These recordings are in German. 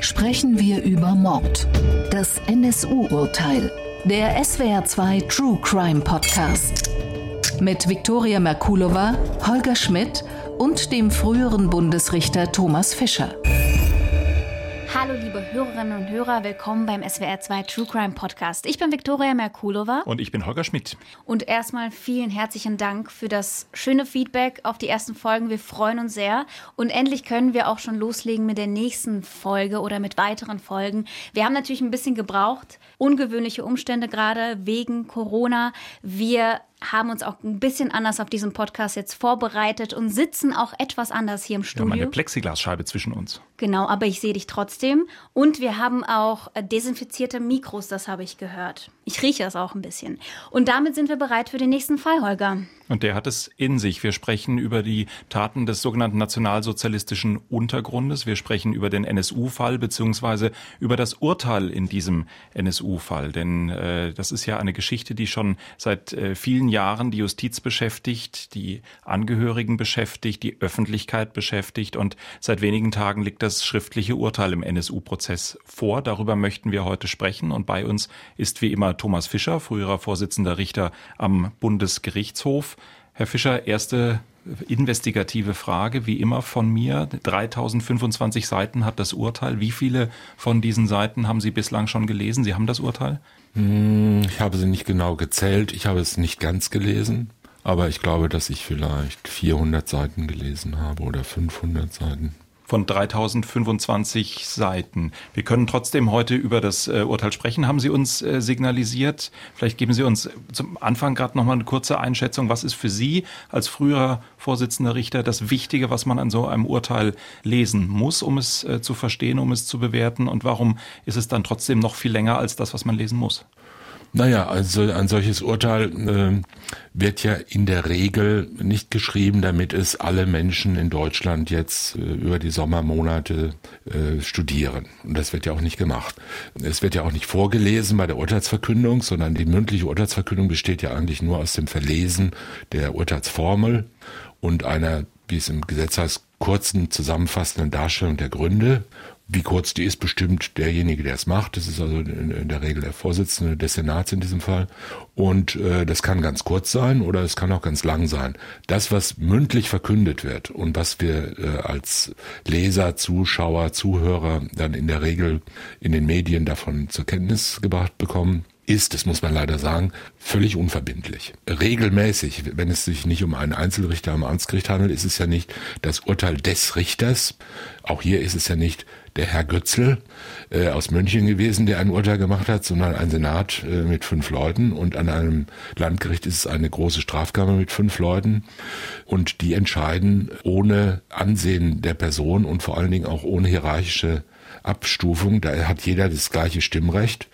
sprechen wir über Mord. Das NSU-Urteil. Der SWR2 True Crime Podcast. Mit Viktoria Merkulova, Holger Schmidt und dem früheren Bundesrichter Thomas Fischer. Hallo liebe Hörerinnen und Hörer, willkommen beim SWR2 True Crime Podcast. Ich bin Viktoria Merkulova. Und ich bin Holger Schmidt. Und erstmal vielen herzlichen Dank für das schöne Feedback auf die ersten Folgen. Wir freuen uns sehr. Und endlich können wir auch schon loslegen mit der nächsten Folge oder mit weiteren Folgen. Wir haben natürlich ein bisschen gebraucht. Ungewöhnliche Umstände gerade wegen Corona. Wir haben uns auch ein bisschen anders auf diesen Podcast jetzt vorbereitet und sitzen auch etwas anders hier im Studio. Wir haben eine Plexiglasscheibe zwischen uns. Genau, aber ich sehe dich trotzdem. Und wir haben auch äh, desinfizierte Mikros, das habe ich gehört. Ich rieche es auch ein bisschen. Und damit sind wir bereit für den nächsten Fall, Holger. Und der hat es in sich. Wir sprechen über die Taten des sogenannten nationalsozialistischen Untergrundes. Wir sprechen über den NSU-Fall beziehungsweise über das Urteil in diesem NSU-Fall. Denn äh, das ist ja eine Geschichte, die schon seit äh, vielen Jahren die Justiz beschäftigt, die Angehörigen beschäftigt, die Öffentlichkeit beschäftigt. Und seit wenigen Tagen liegt das schriftliche Urteil im NSU-Prozess vor. Darüber möchten wir heute sprechen. Und bei uns ist wie immer Thomas Fischer, früherer Vorsitzender Richter am Bundesgerichtshof. Herr Fischer, erste investigative Frage, wie immer von mir. 3025 Seiten hat das Urteil. Wie viele von diesen Seiten haben Sie bislang schon gelesen? Sie haben das Urteil? Hm, ich habe sie nicht genau gezählt. Ich habe es nicht ganz gelesen. Aber ich glaube, dass ich vielleicht 400 Seiten gelesen habe oder 500 Seiten von 3025 Seiten. Wir können trotzdem heute über das äh, Urteil sprechen, haben Sie uns äh, signalisiert. Vielleicht geben Sie uns zum Anfang gerade noch mal eine kurze Einschätzung. Was ist für Sie als früherer Vorsitzender Richter das Wichtige, was man an so einem Urteil lesen muss, um es äh, zu verstehen, um es zu bewerten? Und warum ist es dann trotzdem noch viel länger als das, was man lesen muss? Naja, also ein solches Urteil äh, wird ja in der Regel nicht geschrieben, damit es alle Menschen in Deutschland jetzt äh, über die Sommermonate äh, studieren. Und das wird ja auch nicht gemacht. Es wird ja auch nicht vorgelesen bei der Urteilsverkündung, sondern die mündliche Urteilsverkündung besteht ja eigentlich nur aus dem Verlesen der Urteilsformel und einer, wie es im Gesetz heißt, kurzen zusammenfassenden Darstellung der Gründe wie kurz die ist, bestimmt derjenige, der es macht. Das ist also in der Regel der Vorsitzende des Senats in diesem Fall. Und äh, das kann ganz kurz sein oder es kann auch ganz lang sein. Das, was mündlich verkündet wird und was wir äh, als Leser, Zuschauer, Zuhörer dann in der Regel in den Medien davon zur Kenntnis gebracht bekommen, ist, das muss man leider sagen, völlig unverbindlich. Regelmäßig, wenn es sich nicht um einen Einzelrichter am Amtsgericht handelt, ist es ja nicht das Urteil des Richters. Auch hier ist es ja nicht der Herr Götzl äh, aus München gewesen, der ein Urteil gemacht hat, sondern ein Senat äh, mit fünf Leuten. Und an einem Landgericht ist es eine große Strafkammer mit fünf Leuten. Und die entscheiden ohne Ansehen der Person und vor allen Dingen auch ohne hierarchische Abstufung. Da hat jeder das gleiche Stimmrecht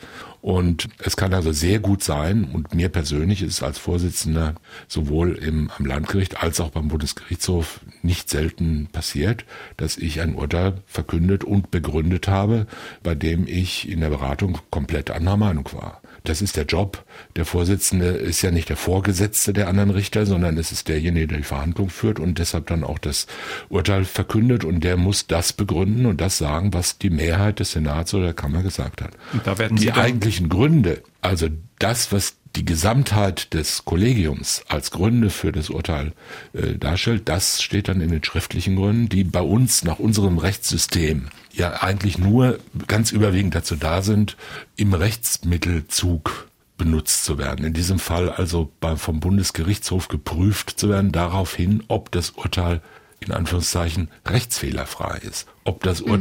und es kann also sehr gut sein, und mir persönlich ist als Vorsitzender sowohl im, am Landgericht als auch beim Bundesgerichtshof nicht selten passiert, dass ich ein Urteil verkündet und begründet habe, bei dem ich in der Beratung komplett anderer Meinung war. Das ist der Job. Der Vorsitzende ist ja nicht der Vorgesetzte der anderen Richter, sondern es ist derjenige, der die Verhandlung führt und deshalb dann auch das Urteil verkündet und der muss das begründen und das sagen, was die Mehrheit des Senats oder der Kammer gesagt hat. Und da werden die eigentlichen Gründe, also das, was die Gesamtheit des Kollegiums als Gründe für das Urteil äh, darstellt, das steht dann in den schriftlichen Gründen, die bei uns nach unserem Rechtssystem ja eigentlich nur ganz überwiegend dazu da sind, im Rechtsmittelzug benutzt zu werden. In diesem Fall also beim, vom Bundesgerichtshof geprüft zu werden, daraufhin, ob das Urteil in Anführungszeichen rechtsfehlerfrei ist, ob das mhm.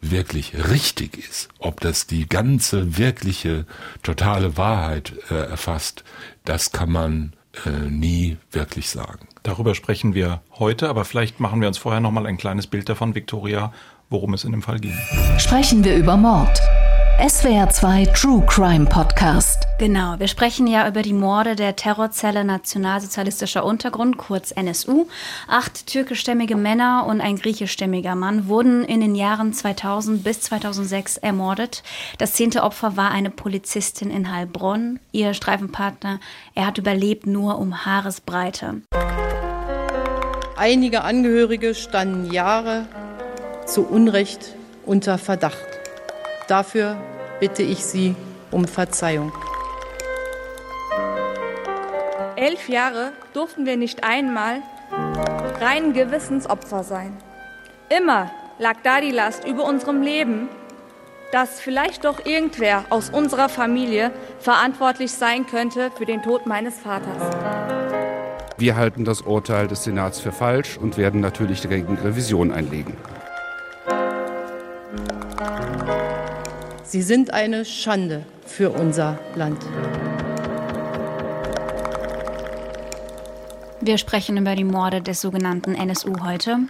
Wirklich richtig ist, ob das die ganze wirkliche totale Wahrheit äh, erfasst, das kann man äh, nie wirklich sagen. Darüber sprechen wir heute, aber vielleicht machen wir uns vorher noch mal ein kleines Bild davon, Victoria, worum es in dem Fall ging. Sprechen wir über Mord. SWR 2 True Crime Podcast. Genau, wir sprechen ja über die Morde der Terrorzelle Nationalsozialistischer Untergrund, kurz NSU. Acht türkischstämmige Männer und ein griechischstämmiger Mann wurden in den Jahren 2000 bis 2006 ermordet. Das zehnte Opfer war eine Polizistin in Heilbronn. Ihr Streifenpartner, er hat überlebt nur um Haaresbreite. Einige Angehörige standen Jahre zu Unrecht unter Verdacht. Dafür bitte ich Sie um Verzeihung. Elf Jahre durften wir nicht einmal reinen Gewissens Opfer sein. Immer lag da die Last über unserem Leben, dass vielleicht doch irgendwer aus unserer Familie verantwortlich sein könnte für den Tod meines Vaters. Wir halten das Urteil des Senats für falsch und werden natürlich dagegen Revision einlegen. Sie sind eine Schande für unser Land. Wir sprechen über die Morde des sogenannten NSU heute.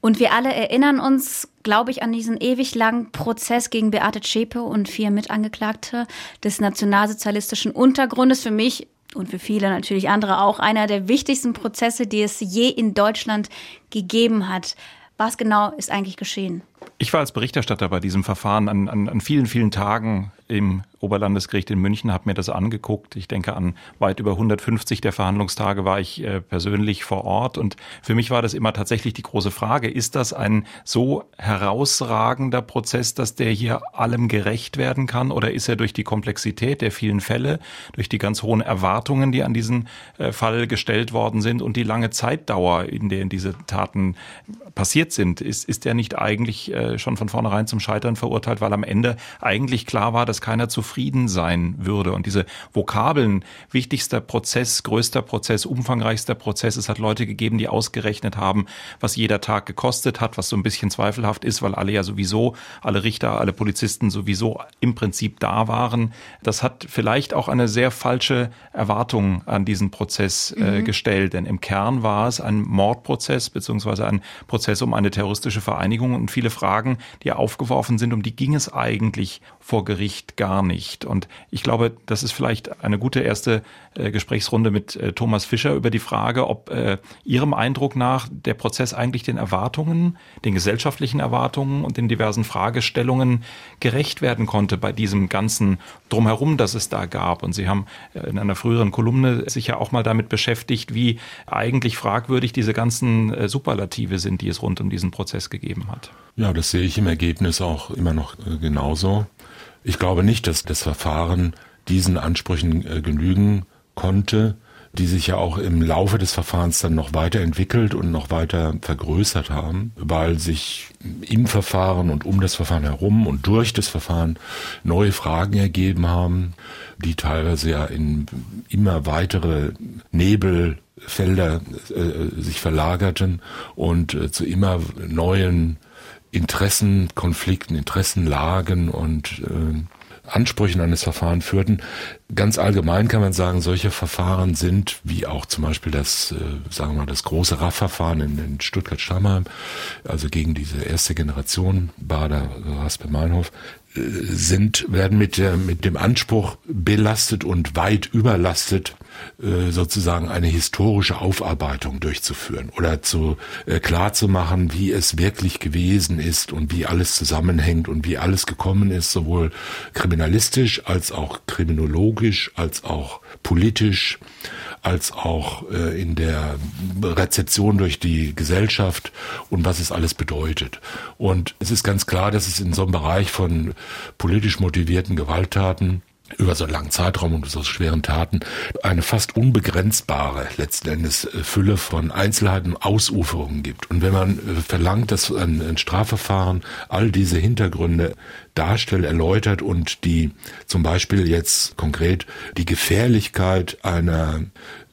Und wir alle erinnern uns, glaube ich, an diesen ewig langen Prozess gegen Beate Zschäpe und vier Mitangeklagte des nationalsozialistischen Untergrundes. Für mich und für viele natürlich andere auch einer der wichtigsten Prozesse, die es je in Deutschland gegeben hat. Was genau ist eigentlich geschehen? Ich war als Berichterstatter bei diesem Verfahren an, an, an vielen, vielen Tagen im Oberlandesgericht in München, habe mir das angeguckt. Ich denke, an weit über 150 der Verhandlungstage war ich äh, persönlich vor Ort. Und für mich war das immer tatsächlich die große Frage, ist das ein so herausragender Prozess, dass der hier allem gerecht werden kann? Oder ist er durch die Komplexität der vielen Fälle, durch die ganz hohen Erwartungen, die an diesen äh, Fall gestellt worden sind und die lange Zeitdauer, in der diese Taten passiert sind, ist, ist er nicht eigentlich äh, schon von vornherein zum Scheitern verurteilt, weil am Ende eigentlich klar war, dass keiner zufrieden sein würde. Und diese Vokabeln, wichtigster Prozess, größter Prozess, umfangreichster Prozess, es hat Leute gegeben, die ausgerechnet haben, was jeder Tag gekostet hat, was so ein bisschen zweifelhaft ist, weil alle ja sowieso, alle Richter, alle Polizisten sowieso im Prinzip da waren. Das hat vielleicht auch eine sehr falsche Erwartung an diesen Prozess äh, mhm. gestellt, denn im Kern war es ein Mordprozess beziehungsweise ein Prozess um eine terroristische Vereinigung und viele Fragen, die aufgeworfen sind, um die ging es eigentlich vor Gericht gar nicht. Und ich glaube, das ist vielleicht eine gute erste äh, Gesprächsrunde mit äh, Thomas Fischer über die Frage, ob äh, Ihrem Eindruck nach der Prozess eigentlich den Erwartungen, den gesellschaftlichen Erwartungen und den diversen Fragestellungen gerecht werden konnte bei diesem ganzen Drumherum, das es da gab. Und Sie haben äh, in einer früheren Kolumne sich ja auch mal damit beschäftigt, wie eigentlich fragwürdig diese ganzen äh, Superlative sind, die es rund um diesen Prozess gegeben hat. Ja, das sehe ich im Ergebnis auch immer noch äh, genauso. Ich glaube nicht, dass das Verfahren diesen Ansprüchen äh, genügen konnte, die sich ja auch im Laufe des Verfahrens dann noch weiterentwickelt und noch weiter vergrößert haben, weil sich im Verfahren und um das Verfahren herum und durch das Verfahren neue Fragen ergeben haben, die teilweise ja in immer weitere Nebelfelder äh, sich verlagerten und äh, zu immer neuen Interessenkonflikten, Interessenlagen und äh, Ansprüchen an das Verfahren führten. Ganz allgemein kann man sagen, solche Verfahren sind, wie auch zum Beispiel das, äh, sagen wir mal, das große RAF-Verfahren in, in Stuttgart-Stammheim, also gegen diese erste Generation Bader Raspe-Meinhof, äh, sind, werden mit, der, mit dem Anspruch belastet und weit überlastet, sozusagen eine historische Aufarbeitung durchzuführen oder zu äh, klar zu machen, wie es wirklich gewesen ist und wie alles zusammenhängt und wie alles gekommen ist, sowohl kriminalistisch als auch kriminologisch als auch politisch als auch äh, in der Rezeption durch die Gesellschaft und was es alles bedeutet. Und es ist ganz klar, dass es in so einem Bereich von politisch motivierten Gewalttaten über so einen langen Zeitraum und so schweren Taten eine fast unbegrenzbare letzten Endes äh, Fülle von Einzelheiten und Ausuferungen gibt. Und wenn man äh, verlangt, dass ein, ein Strafverfahren all diese Hintergründe darstellt, erläutert und die zum Beispiel jetzt konkret die Gefährlichkeit einer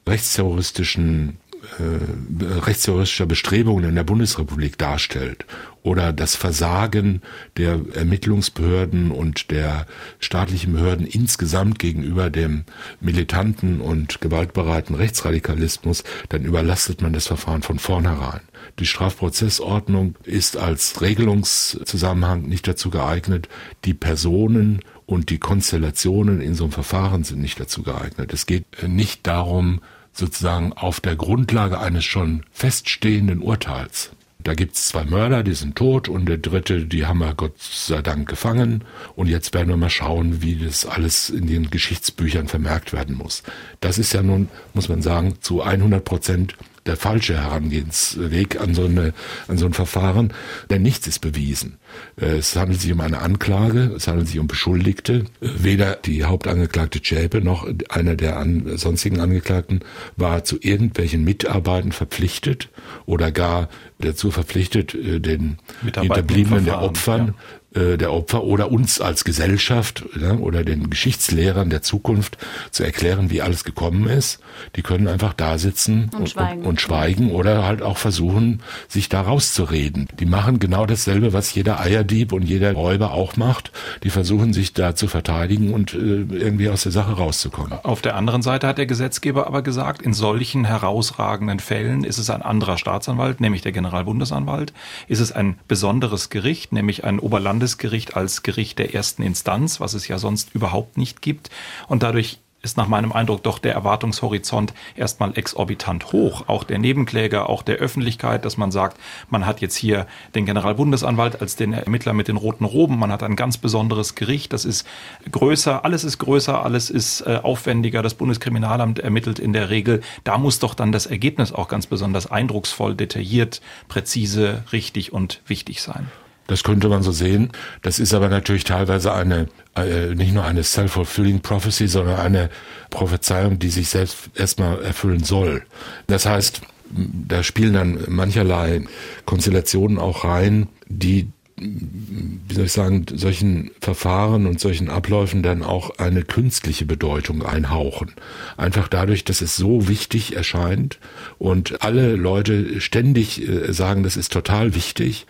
rechtsterroristischen äh, rechtsterroristischer Bestrebungen in der Bundesrepublik darstellt oder das Versagen der Ermittlungsbehörden und der staatlichen Behörden insgesamt gegenüber dem militanten und gewaltbereiten Rechtsradikalismus, dann überlastet man das Verfahren von vornherein. Die Strafprozessordnung ist als Regelungszusammenhang nicht dazu geeignet, die Personen und die Konstellationen in so einem Verfahren sind nicht dazu geeignet. Es geht nicht darum, sozusagen auf der Grundlage eines schon feststehenden Urteils. Da gibt's zwei Mörder, die sind tot und der dritte, die haben wir Gott sei Dank gefangen und jetzt werden wir mal schauen, wie das alles in den Geschichtsbüchern vermerkt werden muss. Das ist ja nun, muss man sagen, zu 100 Prozent der falsche Herangehensweg an so, eine, an so ein Verfahren, denn nichts ist bewiesen. Es handelt sich um eine Anklage, es handelt sich um Beschuldigte. Weder die Hauptangeklagte Zschäpe noch einer der an, sonstigen Angeklagten war zu irgendwelchen Mitarbeiten verpflichtet oder gar dazu verpflichtet, äh, den Hinterbliebenen der Opfern ja äh, der Opfer oder uns als Gesellschaft ja, oder den Geschichtslehrern der Zukunft zu erklären, wie alles gekommen ist. Die können einfach da sitzen und, und, schweigen. und, und schweigen oder halt auch versuchen, sich da rauszureden. Die machen genau dasselbe, was jeder Eierdieb und jeder Räuber auch macht. Die versuchen sich da zu verteidigen und äh, irgendwie aus der Sache rauszukommen. Auf der anderen Seite hat der Gesetzgeber aber gesagt, in solchen herausragenden Fällen ist es ein anderer Staatsanwalt, nämlich der Generalbundesanwalt, ist es ein besonderes Gericht, nämlich ein Oberland Landesgericht als Gericht der ersten Instanz, was es ja sonst überhaupt nicht gibt. Und dadurch ist nach meinem Eindruck doch der Erwartungshorizont erstmal exorbitant hoch. Auch der Nebenkläger, auch der Öffentlichkeit, dass man sagt, man hat jetzt hier den Generalbundesanwalt als den Ermittler mit den roten Roben, man hat ein ganz besonderes Gericht, das ist größer, alles ist größer, alles ist äh, aufwendiger, das Bundeskriminalamt ermittelt in der Regel. Da muss doch dann das Ergebnis auch ganz besonders eindrucksvoll, detailliert, präzise, richtig und wichtig sein. Das könnte man so sehen. Das ist aber natürlich teilweise eine, äh, nicht nur eine self-fulfilling prophecy, sondern eine Prophezeiung, die sich selbst erstmal erfüllen soll. Das heißt, da spielen dann mancherlei Konstellationen auch rein, die wie soll ich sagen, solchen Verfahren und solchen Abläufen dann auch eine künstliche Bedeutung einhauchen. Einfach dadurch, dass es so wichtig erscheint und alle Leute ständig äh, sagen, das ist total wichtig,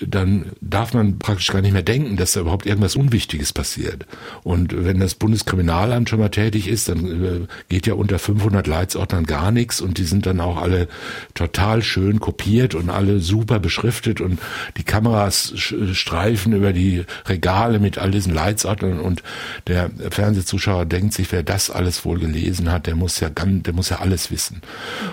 dann darf man praktisch gar nicht mehr denken, dass da überhaupt irgendwas Unwichtiges passiert. Und wenn das Bundeskriminalamt schon mal tätig ist, dann äh, geht ja unter 500 Leitsordnern gar nichts und die sind dann auch alle total schön kopiert und alle super beschriftet und die Kameras streifen über die Regale mit all diesen Leitsordnern und der Fernsehzuschauer denkt sich, wer das alles wohl gelesen hat, der muss ja ganz, der muss ja alles wissen.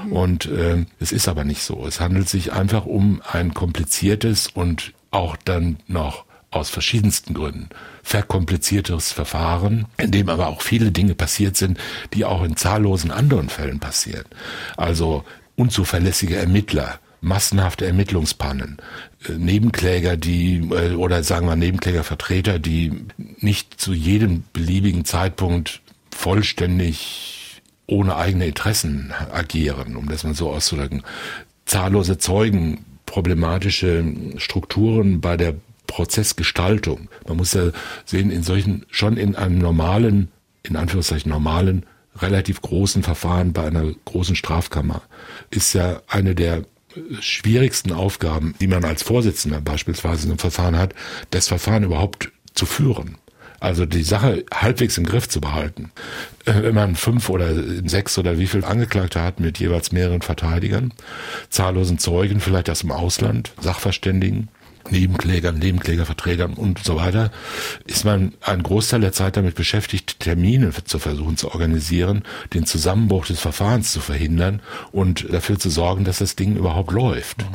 Mhm. Und äh, es ist aber nicht so. Es handelt sich einfach um ein kompliziertes und auch dann noch aus verschiedensten Gründen verkomplizierteres Verfahren, in dem aber auch viele Dinge passiert sind, die auch in zahllosen anderen Fällen passieren. Also unzuverlässige Ermittler, massenhafte Ermittlungspannen, äh, Nebenkläger, die äh, oder sagen wir Nebenklägervertreter, die nicht zu jedem beliebigen Zeitpunkt vollständig ohne eigene Interessen agieren, um das mal so auszudrücken. Zahllose Zeugen, problematische Strukturen bei der Prozessgestaltung. Man muss ja sehen, in solchen, schon in einem normalen, in Anführungszeichen normalen, relativ großen Verfahren bei einer großen Strafkammer ist ja eine der schwierigsten Aufgaben, die man als Vorsitzender beispielsweise einem Verfahren hat, das Verfahren überhaupt zu führen. Also die Sache halbwegs im Griff zu behalten. Äh, wenn man fünf oder sechs oder wie viel Angeklagte hat mit jeweils mehreren Verteidigern, zahllosen Zeugen, vielleicht aus dem Ausland, Sachverständigen, Nebenklägern, Nebenklägervertretern und so weiter, ist man einen Großteil der Zeit damit beschäftigt, Termine zu versuchen zu organisieren, den Zusammenbruch des Verfahrens zu verhindern und dafür zu sorgen, dass das Ding überhaupt läuft.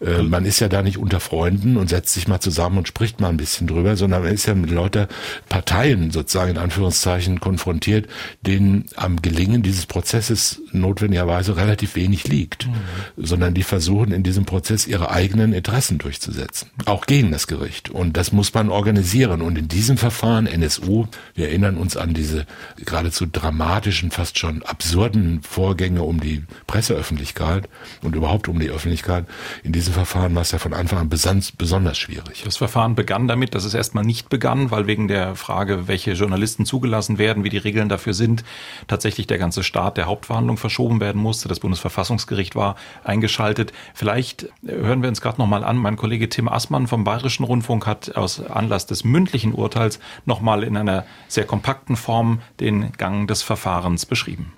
Mhm. Äh, man ist ja da nicht unter Freunden und setzt sich mal zusammen und spricht mal ein bisschen drüber, sondern man ist ja mit lauter Parteien sozusagen in Anführungszeichen konfrontiert, denen am Gelingen dieses Prozesses notwendigerweise relativ wenig liegt, mhm. sondern die versuchen in diesem Prozess ihre eigenen Interessen durchzusetzen auch gegen das Gericht. Und das muss man organisieren. Und in diesem Verfahren, NSU, wir erinnern uns an diese geradezu dramatischen, fast schon absurden Vorgänge um die Presseöffentlichkeit und überhaupt um die Öffentlichkeit. In diesem Verfahren war es ja von Anfang an besonders schwierig. Das Verfahren begann damit, dass es erstmal nicht begann, weil wegen der Frage, welche Journalisten zugelassen werden, wie die Regeln dafür sind, tatsächlich der ganze Start der Hauptverhandlung verschoben werden musste. Das Bundesverfassungsgericht war eingeschaltet. Vielleicht hören wir uns gerade nochmal an. Mein Kollege Tim Aßmann vom Bayerischen Rundfunk hat aus Anlass des mündlichen Urteils nochmal in einer sehr kompakten Form den Gang des Verfahrens beschrieben.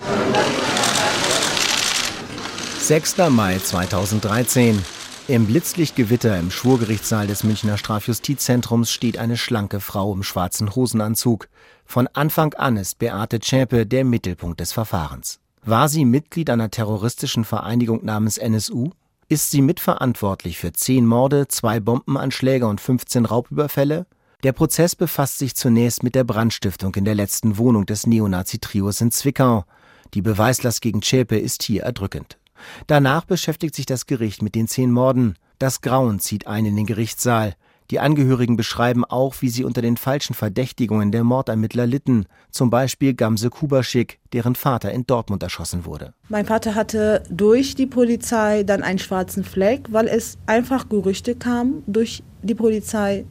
6. Mai 2013. Im Blitzlichtgewitter im Schwurgerichtssaal des Münchner Strafjustizzentrums steht eine schlanke Frau im schwarzen Hosenanzug. Von Anfang an ist Beate Zschäpe der Mittelpunkt des Verfahrens. War sie Mitglied einer terroristischen Vereinigung namens NSU? Ist sie mitverantwortlich für zehn Morde, zwei Bombenanschläge und 15 Raubüberfälle? Der Prozess befasst sich zunächst mit der Brandstiftung in der letzten Wohnung des Neonazi-Trios in Zwickau. Die Beweislast gegen Zschäpe ist hier erdrückend. Danach beschäftigt sich das Gericht mit den zehn Morden. Das Grauen zieht ein in den Gerichtssaal. Die Angehörigen beschreiben auch, wie sie unter den falschen Verdächtigungen der Mordermittler litten, zum Beispiel Gamse Kubaschik, deren Vater in Dortmund erschossen wurde. Mein Vater hatte durch die Polizei dann einen schwarzen Fleck, weil es einfach Gerüchte kamen durch die Polizei.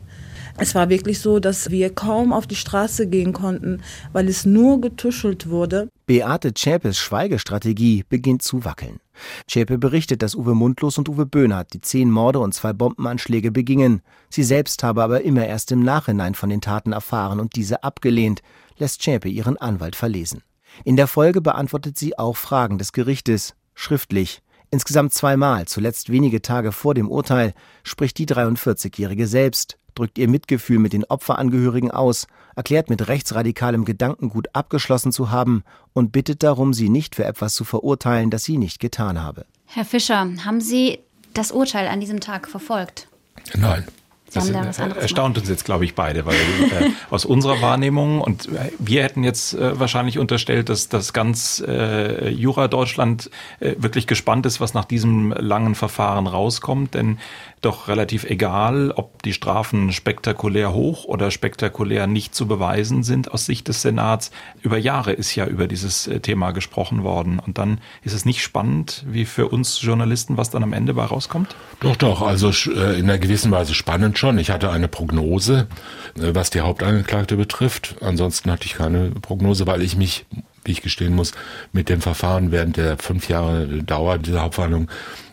Es war wirklich so, dass wir kaum auf die Straße gehen konnten, weil es nur getuschelt wurde. Beate Zschäpes Schweigestrategie beginnt zu wackeln. Zschäpe berichtet, dass Uwe Mundlos und Uwe Böhnhardt die zehn Morde und zwei Bombenanschläge begingen. Sie selbst habe aber immer erst im Nachhinein von den Taten erfahren und diese abgelehnt, lässt Zschäpe ihren Anwalt verlesen. In der Folge beantwortet sie auch Fragen des Gerichtes, schriftlich. Insgesamt zweimal, zuletzt wenige Tage vor dem Urteil, spricht die 43-Jährige selbst, drückt ihr Mitgefühl mit den Opferangehörigen aus, erklärt mit rechtsradikalem Gedankengut abgeschlossen zu haben und bittet darum, sie nicht für etwas zu verurteilen, das sie nicht getan habe. Herr Fischer, haben Sie das Urteil an diesem Tag verfolgt? Nein. Das da erstaunt uns jetzt, glaube ich, beide, weil äh, aus unserer Wahrnehmung und wir hätten jetzt äh, wahrscheinlich unterstellt, dass das ganz äh, Jura Deutschland äh, wirklich gespannt ist, was nach diesem langen Verfahren rauskommt, denn doch relativ egal, ob die Strafen spektakulär hoch oder spektakulär nicht zu beweisen sind aus Sicht des Senats. Über Jahre ist ja über dieses äh, Thema gesprochen worden. Und dann ist es nicht spannend, wie für uns Journalisten, was dann am Ende bei rauskommt? Doch, doch. Also äh, in einer gewissen Weise spannend schon. Ich hatte eine Prognose, äh, was die Hauptangeklagte betrifft. Ansonsten hatte ich keine Prognose, weil ich mich wie ich gestehen muss, mit dem Verfahren während der fünf Jahre Dauer dieser Hauptverhandlung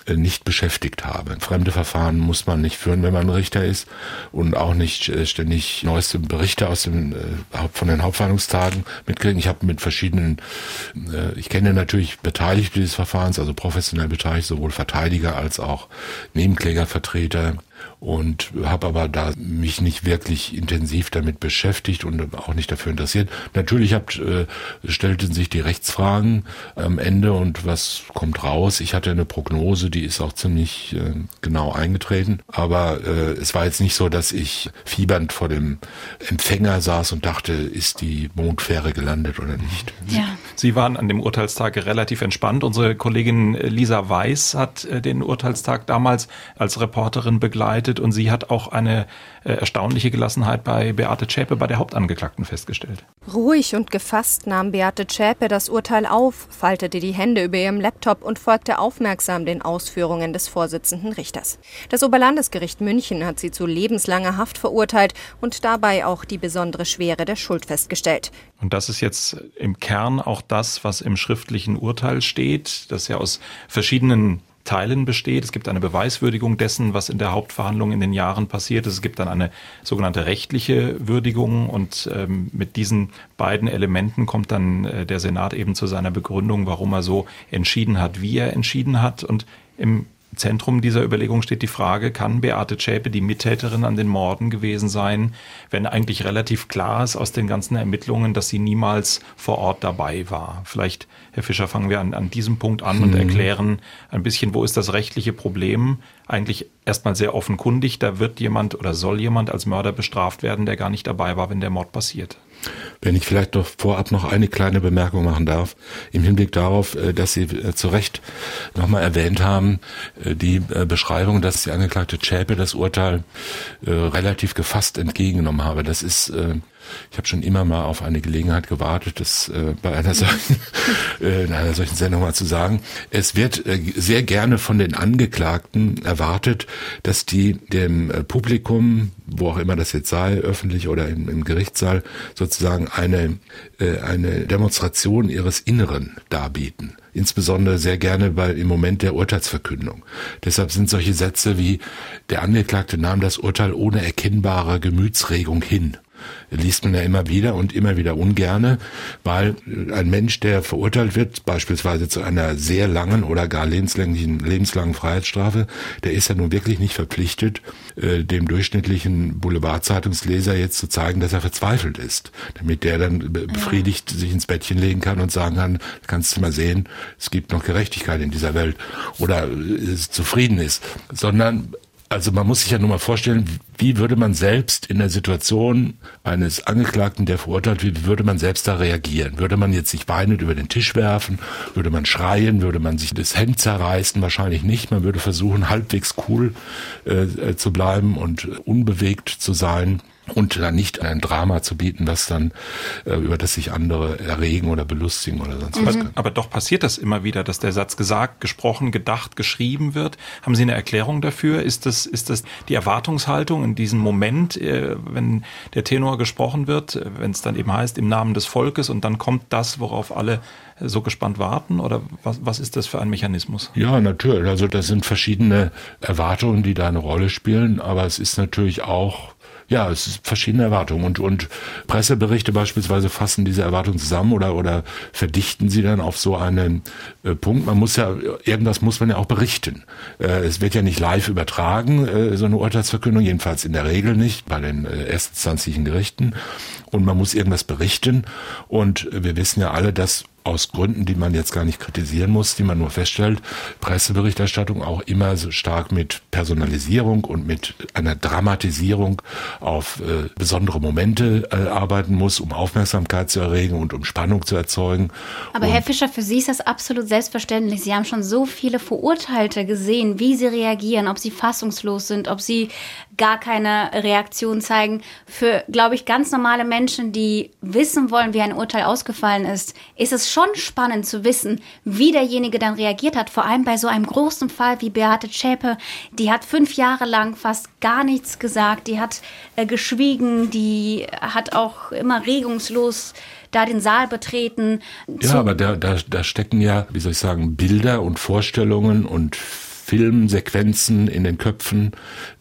äh, nicht beschäftigt habe. Fremde Verfahren muss man nicht führen, wenn man Richter ist und auch nicht äh, ständig neueste Berichte aus dem äh, von den Hauptverhandlungstagen mitkriegen. Ich habe mit verschiedenen, ich kenne natürlich Beteiligte dieses Verfahrens, also professionell beteiligt, sowohl Verteidiger als auch Nebenklägervertreter und habe aber da mich nicht wirklich intensiv damit beschäftigt und auch nicht dafür interessiert. Natürlich hab, äh, stellten sich die Rechtsfragen am Ende und was kommt raus. Ich hatte eine Prognose, die ist auch ziemlich äh, genau eingetreten, aber äh, es war jetzt nicht so, dass ich fiebernd vor dem Empfänger saß und dachte, ist die Mondfähre gelandet oder nicht. Ja. Sie waren an dem Urteilstag relativ entspannt. Unsere Kollegin Lisa Weiß hat äh, den Urteilstag damals als Reporterin begleitet berichtet und sie hat auch eine äh, erstaunliche Gelassenheit bei Beate Zschäpe, bei der Hauptangeklagten, festgestellt. Ruhig und gefasst nahm Beate Zschäpe das Urteil auf, faltete die Hände über ihrem Laptop und folgte aufmerksam den Ausführungen des Vorsitzenden Richters. Das Oberlandesgericht München hat sie zu lebenslanger Haft verurteilt und dabei auch die besondere Schwere der Schuld festgestellt. Und das ist jetzt im Kern auch das, was im schriftlichen Urteil steht, das ja aus verschiedenen Teilen besteht. Es gibt eine Beweiswürdigung dessen, was in der Hauptverhandlung in den Jahren passiert ist. Es gibt dann eine sogenannte rechtliche Würdigung und ähm, mit diesen beiden Elementen kommt dann äh, der Senat eben zu seiner Begründung, warum er so entschieden hat, wie er entschieden hat. Und im Zentrum dieser Überlegung steht die Frage, kann Beate Zschäpe die Mittäterin an den Morden gewesen sein, wenn eigentlich relativ klar ist aus den ganzen Ermittlungen, dass sie niemals vor Ort dabei war. Vielleicht, Herr Fischer, fangen wir an, an diesem Punkt an und mhm. erklären ein bisschen, wo ist das rechtliche Problem? Eigentlich erstmal sehr offenkundig, da wird jemand oder soll jemand als Mörder bestraft werden, der gar nicht dabei war, wenn der Mord passiert. Wenn ich vielleicht doch vorab noch eine kleine Bemerkung machen darf, im Hinblick darauf, äh, dass Sie äh, zu Recht nochmal erwähnt haben, äh, die Beschreibung, dass die Angeklagte Zschäpe das Urteil relativ gefasst entgegengenommen habe. Das ist ich habe schon immer mal auf eine Gelegenheit gewartet, das bei einer solchen, in einer solchen Sendung mal zu sagen. Es wird sehr gerne von den Angeklagten erwartet, dass die dem Publikum, wo auch immer das jetzt sei, öffentlich oder im, im Gerichtssaal, sozusagen eine, äh, eine Demonstration ihres Inneren darbieten insbesondere sehr gerne bei, im Moment der Urteilsverkündung. Deshalb sind solche Sätze wie der Angeklagte nahm das Urteil ohne erkennbare Gemütsregung hin liest man ja immer wieder und immer wieder ungerne, weil ein Mensch, der verurteilt wird, beispielsweise zu einer sehr langen oder gar lebenslänglichen, lebenslangen Freiheitsstrafe, der ist ja nun wirklich nicht verpflichtet, äh, dem durchschnittlichen Boulevardzeitungsleser jetzt zu zeigen, dass er verzweifelt ist, damit der dann befriedigt sich ins Bettchen legen kann und sagen kann, kannst du mal sehen, es gibt noch Gerechtigkeit in dieser Welt oder äh, zufrieden ist, sondern Also man muss sich ja nur mal vorstellen, wie würde man selbst in der Situation eines Angeklagten, der verurteilt wird, wie würde man selbst da reagieren? Würde man jetzt sich weinend über den Tisch werfen? Würde man schreien? Würde man sich das Hemd zerreißen? Wahrscheinlich nicht. Man würde versuchen, halbwegs cool äh, äh zu bleiben und unbewegt zu sein und dann nicht ein Drama zu bieten, was dann äh, über das sich andere erregen oder belustigen oder sonst mhm. was. Aber doch passiert das immer wieder, dass der Satz gesagt, gesprochen, gedacht, geschrieben wird. Haben Sie eine Erklärung dafür? Ist das ist das die Erwartungshaltung in diesem Moment, äh, wenn der Tenor gesprochen wird, äh, wenn es dann eben heißt im Namen des Volkes und dann kommt das, worauf alle so gespannt warten? Oder was, was ist das für ein Mechanismus? Ja, natürlich. Also das sind verschiedene Erwartungen, die da eine Rolle spielen, aber es ist natürlich auch ja, es ist verschiedene Erwartungen und, und Presseberichte beispielsweise fassen diese Erwartungen zusammen oder, oder verdichten sie dann auf so einen äh, Punkt. Man muss ja, irgendwas muss man ja auch berichten. Äh, es wird ja nicht live übertragen, äh, so eine Urteilsverkündung, jedenfalls in der Regel nicht bei den äh, erstinstanzlichen Gerichten. Und man muss irgendwas berichten. Und wir wissen ja alle, dass aus Gründen, die man jetzt gar nicht kritisieren muss, die man nur feststellt, Presseberichterstattung auch immer so stark mit Personalisierung und mit einer Dramatisierung auf äh, besondere Momente äh, arbeiten muss, um Aufmerksamkeit zu erregen und um Spannung zu erzeugen. Aber und Herr Fischer, für Sie ist das absolut selbstverständlich. Sie haben schon so viele Verurteilte gesehen, wie sie reagieren, ob sie fassungslos sind, ob sie gar keine Reaktion zeigen. Für, glaube ich, ganz normale Menschen, die wissen wollen, wie ein Urteil ausgefallen ist, ist es schon spannend zu wissen, wie derjenige dann reagiert hat. Vor allem bei so einem großen Fall wie Beate Zschäpe. Die hat fünf Jahre lang fast gar nichts gesagt. Die hat äh, geschwiegen. Die hat auch immer regungslos da den Saal betreten. Ja, aber da, da, da stecken ja, wie soll ich sagen, Bilder und Vorstellungen und Filmsequenzen in den Köpfen,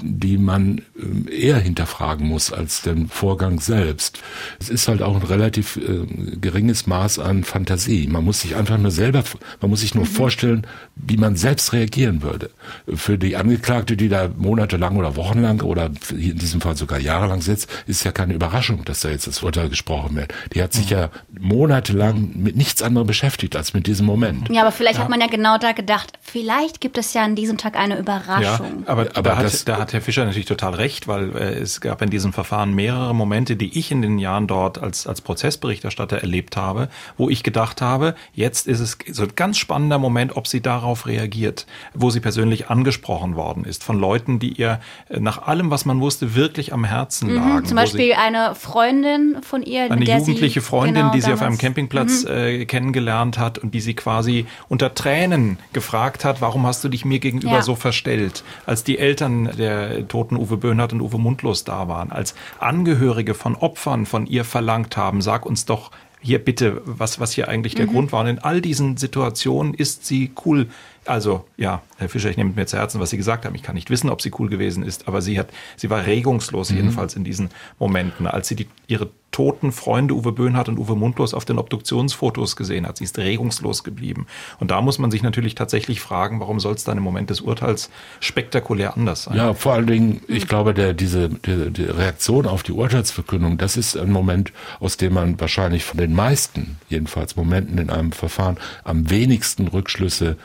die man ähm, eher hinterfragen muss als den Vorgang selbst. Es ist halt auch ein relativ äh, geringes Maß an Fantasie. Man muss sich einfach nur selber, man muss sich nur mhm. vorstellen, wie man selbst reagieren würde. Für die Angeklagte, die da monatelang oder wochenlang oder in diesem Fall sogar jahrelang sitzt, ist ja keine Überraschung, dass da jetzt das Urteil gesprochen wird. Die hat sich mhm. ja monatelang mit nichts anderem beschäftigt als mit diesem Moment. Ja, aber vielleicht ja. hat man ja genau da gedacht, vielleicht gibt es ja an diesem Tag eine Überraschung. Ja, aber, aber da, hat, da hat Herr Fischer natürlich total recht, weil äh, es gab in diesem Verfahren mehrere Momente, die ich in den Jahren dort als, als Prozessberichterstatter erlebt habe, wo ich gedacht habe, jetzt ist es so ein ganz spannender Moment, ob sie darauf reagiert, wo sie persönlich angesprochen worden ist von Leuten, die ihr äh, nach allem, was man wusste, wirklich am Herzen mhm, lagen. Zum Beispiel eine Freundin von ihr, eine jugendliche sie, Freundin, genau, die sie auf einem Campingplatz mhm. äh, kennengelernt hat und die sie quasi unter Tränen gefragt hat, warum hast du dich mir gegenüber ja. so verstellt, als die Eltern der toten Uwe Böhnhardt und Uwe Mundlos da waren, als Angehörige von Opfern von ihr verlangt haben, sag uns doch hier bitte, was, was hier eigentlich der mhm. Grund war. Und in all diesen Situationen ist sie cool. Also, ja, Herr Fischer, ich nehme mir zu Herzen, was Sie gesagt haben. Ich kann nicht wissen, ob sie cool gewesen ist, aber sie hat, sie war regungslos mhm. jedenfalls in diesen Momenten, als sie die, ihre toten Freunde Uwe Böhnhardt und Uwe Mundlos auf den Obduktionsfotos gesehen hat. Sie ist regungslos geblieben. Und da muss man sich natürlich tatsächlich fragen, warum soll es dann im Moment des Urteils spektakulär anders sein? Ja, vor allen Dingen, ich glaube, der, diese die, die Reaktion auf die Urteilsverkündung, das ist ein Moment, aus dem man wahrscheinlich von den meisten, jedenfalls Momenten in einem Verfahren, am wenigsten Rückschlüsse,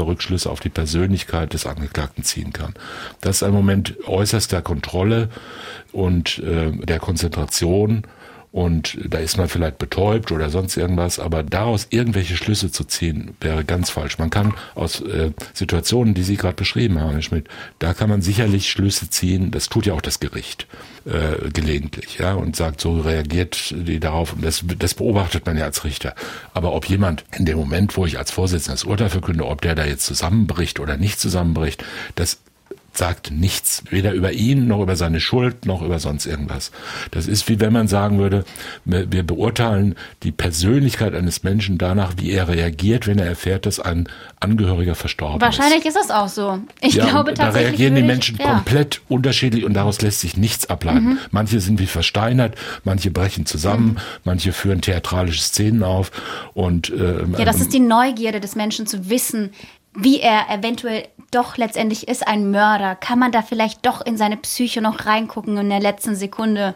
sinnvolle Rückschlüsse auf die Persönlichkeit des Angeklagten ziehen kann. Das ist ein Moment äußerster Kontrolle und äh, der Konzentration und da ist man vielleicht betäubt oder sonst irgendwas, aber daraus irgendwelche Schlüsse zu ziehen, wäre ganz falsch. Man kann aus äh, Situationen, die Sie gerade beschrieben haben, Herr Schmidt, da kann man sicherlich Schlüsse ziehen, das tut ja auch das Gericht äh, gelegentlich, ja, und sagt, so reagiert die darauf, und das, das beobachtet man ja als Richter. Aber ob jemand in dem Moment, wo ich als Vorsitzender das Urteil verkünde, ob der da jetzt zusammenbricht oder nicht zusammenbricht, das sagt nichts, weder über ihn noch über seine Schuld noch über sonst irgendwas. Das ist wie wenn man sagen würde, wir beurteilen die Persönlichkeit eines Menschen danach, wie er reagiert, wenn er erfährt, dass ein Angehöriger verstorben Wahrscheinlich ist. Wahrscheinlich ist das auch so. Ich ja, glaube da tatsächlich. Da reagieren die Menschen ich, ja. komplett unterschiedlich und daraus lässt sich nichts ableiten. Mhm. Manche sind wie versteinert, manche brechen zusammen, mhm. manche führen theatralische Szenen auf und äh, ja, das ist die Neugierde des Menschen zu wissen, wie er eventuell doch letztendlich ist ein Mörder. Kann man da vielleicht doch in seine Psyche noch reingucken in der letzten Sekunde?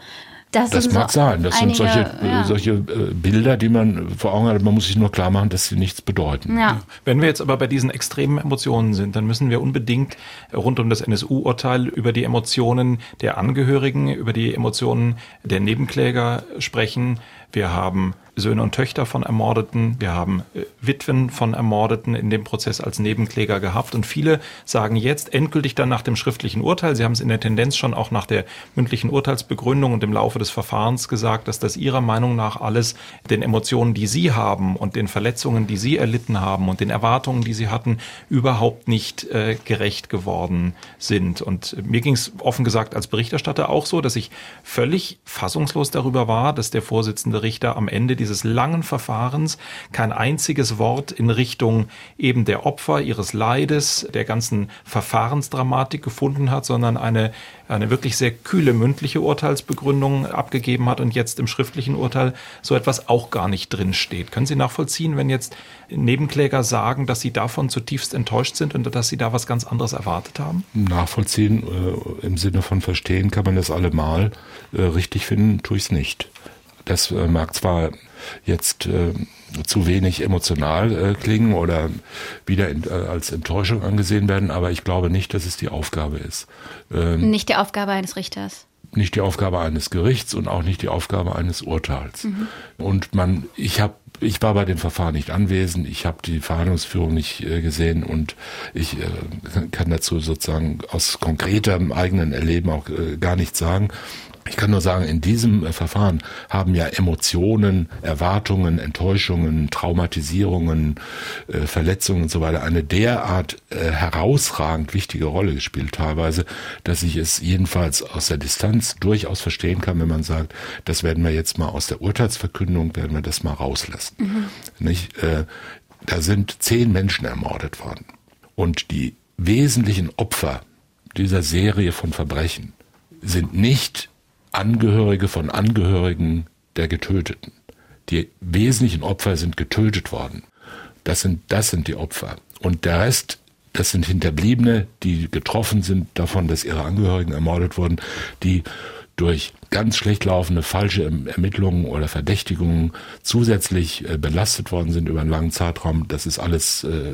Das, das mag so sein. Das einige, sind solche, ja. solche äh, Bilder, die man vor Augen hat. Man muss sich nur klar machen, dass sie nichts bedeuten. Ja. Wenn wir jetzt aber bei diesen extremen Emotionen sind, dann müssen wir unbedingt rund um das NSU-Urteil über die Emotionen der Angehörigen, über die Emotionen der Nebenkläger sprechen. Wir haben Söhne und Töchter von Ermordeten, wir haben äh, Witwen von Ermordeten in dem Prozess als Nebenkläger gehabt. Und viele sagen jetzt endgültig dann nach dem schriftlichen Urteil, sie haben es in der Tendenz schon auch nach der mündlichen Urteilsbegründung und im Laufe des Verfahrens gesagt, dass das ihrer Meinung nach alles den Emotionen, die sie haben und den Verletzungen, die sie erlitten haben und den Erwartungen, die sie hatten, überhaupt nicht äh, gerecht geworden sind. Und mir ging es offen gesagt als Berichterstatter auch so, dass ich völlig fassungslos darüber war, dass der Vorsitzende Richter am Ende dieses langen Verfahrens kein einziges Wort in Richtung eben der Opfer, ihres Leides, der ganzen Verfahrensdramatik gefunden hat, sondern eine, eine wirklich sehr kühle mündliche Urteilsbegründung abgegeben hat und jetzt im schriftlichen Urteil so etwas auch gar nicht drin steht. Können Sie nachvollziehen, wenn jetzt Nebenkläger sagen, dass sie davon zutiefst enttäuscht sind und dass sie da was ganz anderes erwartet haben? Nachvollziehen äh, im Sinne von verstehen kann man das allemal. Äh, richtig finden tue ich es nicht. Das äh, mag zwar jetzt äh, zu wenig emotional äh, klingen oder wieder in, äh, als Enttäuschung angesehen werden, aber ich glaube nicht, dass es die Aufgabe ist. Ähm, nicht die Aufgabe eines Richters. Nicht die Aufgabe eines Gerichts und auch nicht die Aufgabe eines Urteils. Mhm. Und man, ich habe ich war bei dem Verfahren nicht anwesend, ich habe die Verhandlungsführung nicht äh, gesehen und ich äh, kann dazu sozusagen aus konkretem eigenen Erleben auch äh, gar nichts sagen. Ich kann nur sagen, in diesem äh, Verfahren haben ja Emotionen, Erwartungen, Enttäuschungen, Traumatisierungen, äh, Verletzungen und so weiter eine derart äh, herausragend wichtige Rolle gespielt teilweise, dass ich es jedenfalls aus der Distanz durchaus verstehen kann, wenn man sagt, das werden wir jetzt mal aus der Urteilsverkündung, werden wir das mal rauslassen. Mhm. Nicht? Da sind zehn Menschen ermordet worden. Und die wesentlichen Opfer dieser Serie von Verbrechen sind nicht Angehörige von Angehörigen der Getöteten. Die wesentlichen Opfer sind getötet worden. Das sind, das sind die Opfer. Und der Rest, das sind Hinterbliebene, die getroffen sind davon, dass ihre Angehörigen ermordet wurden, die durch ganz schlecht laufende falsche Ermittlungen oder Verdächtigungen zusätzlich äh, belastet worden sind über einen langen Zeitraum. Das ist alles äh,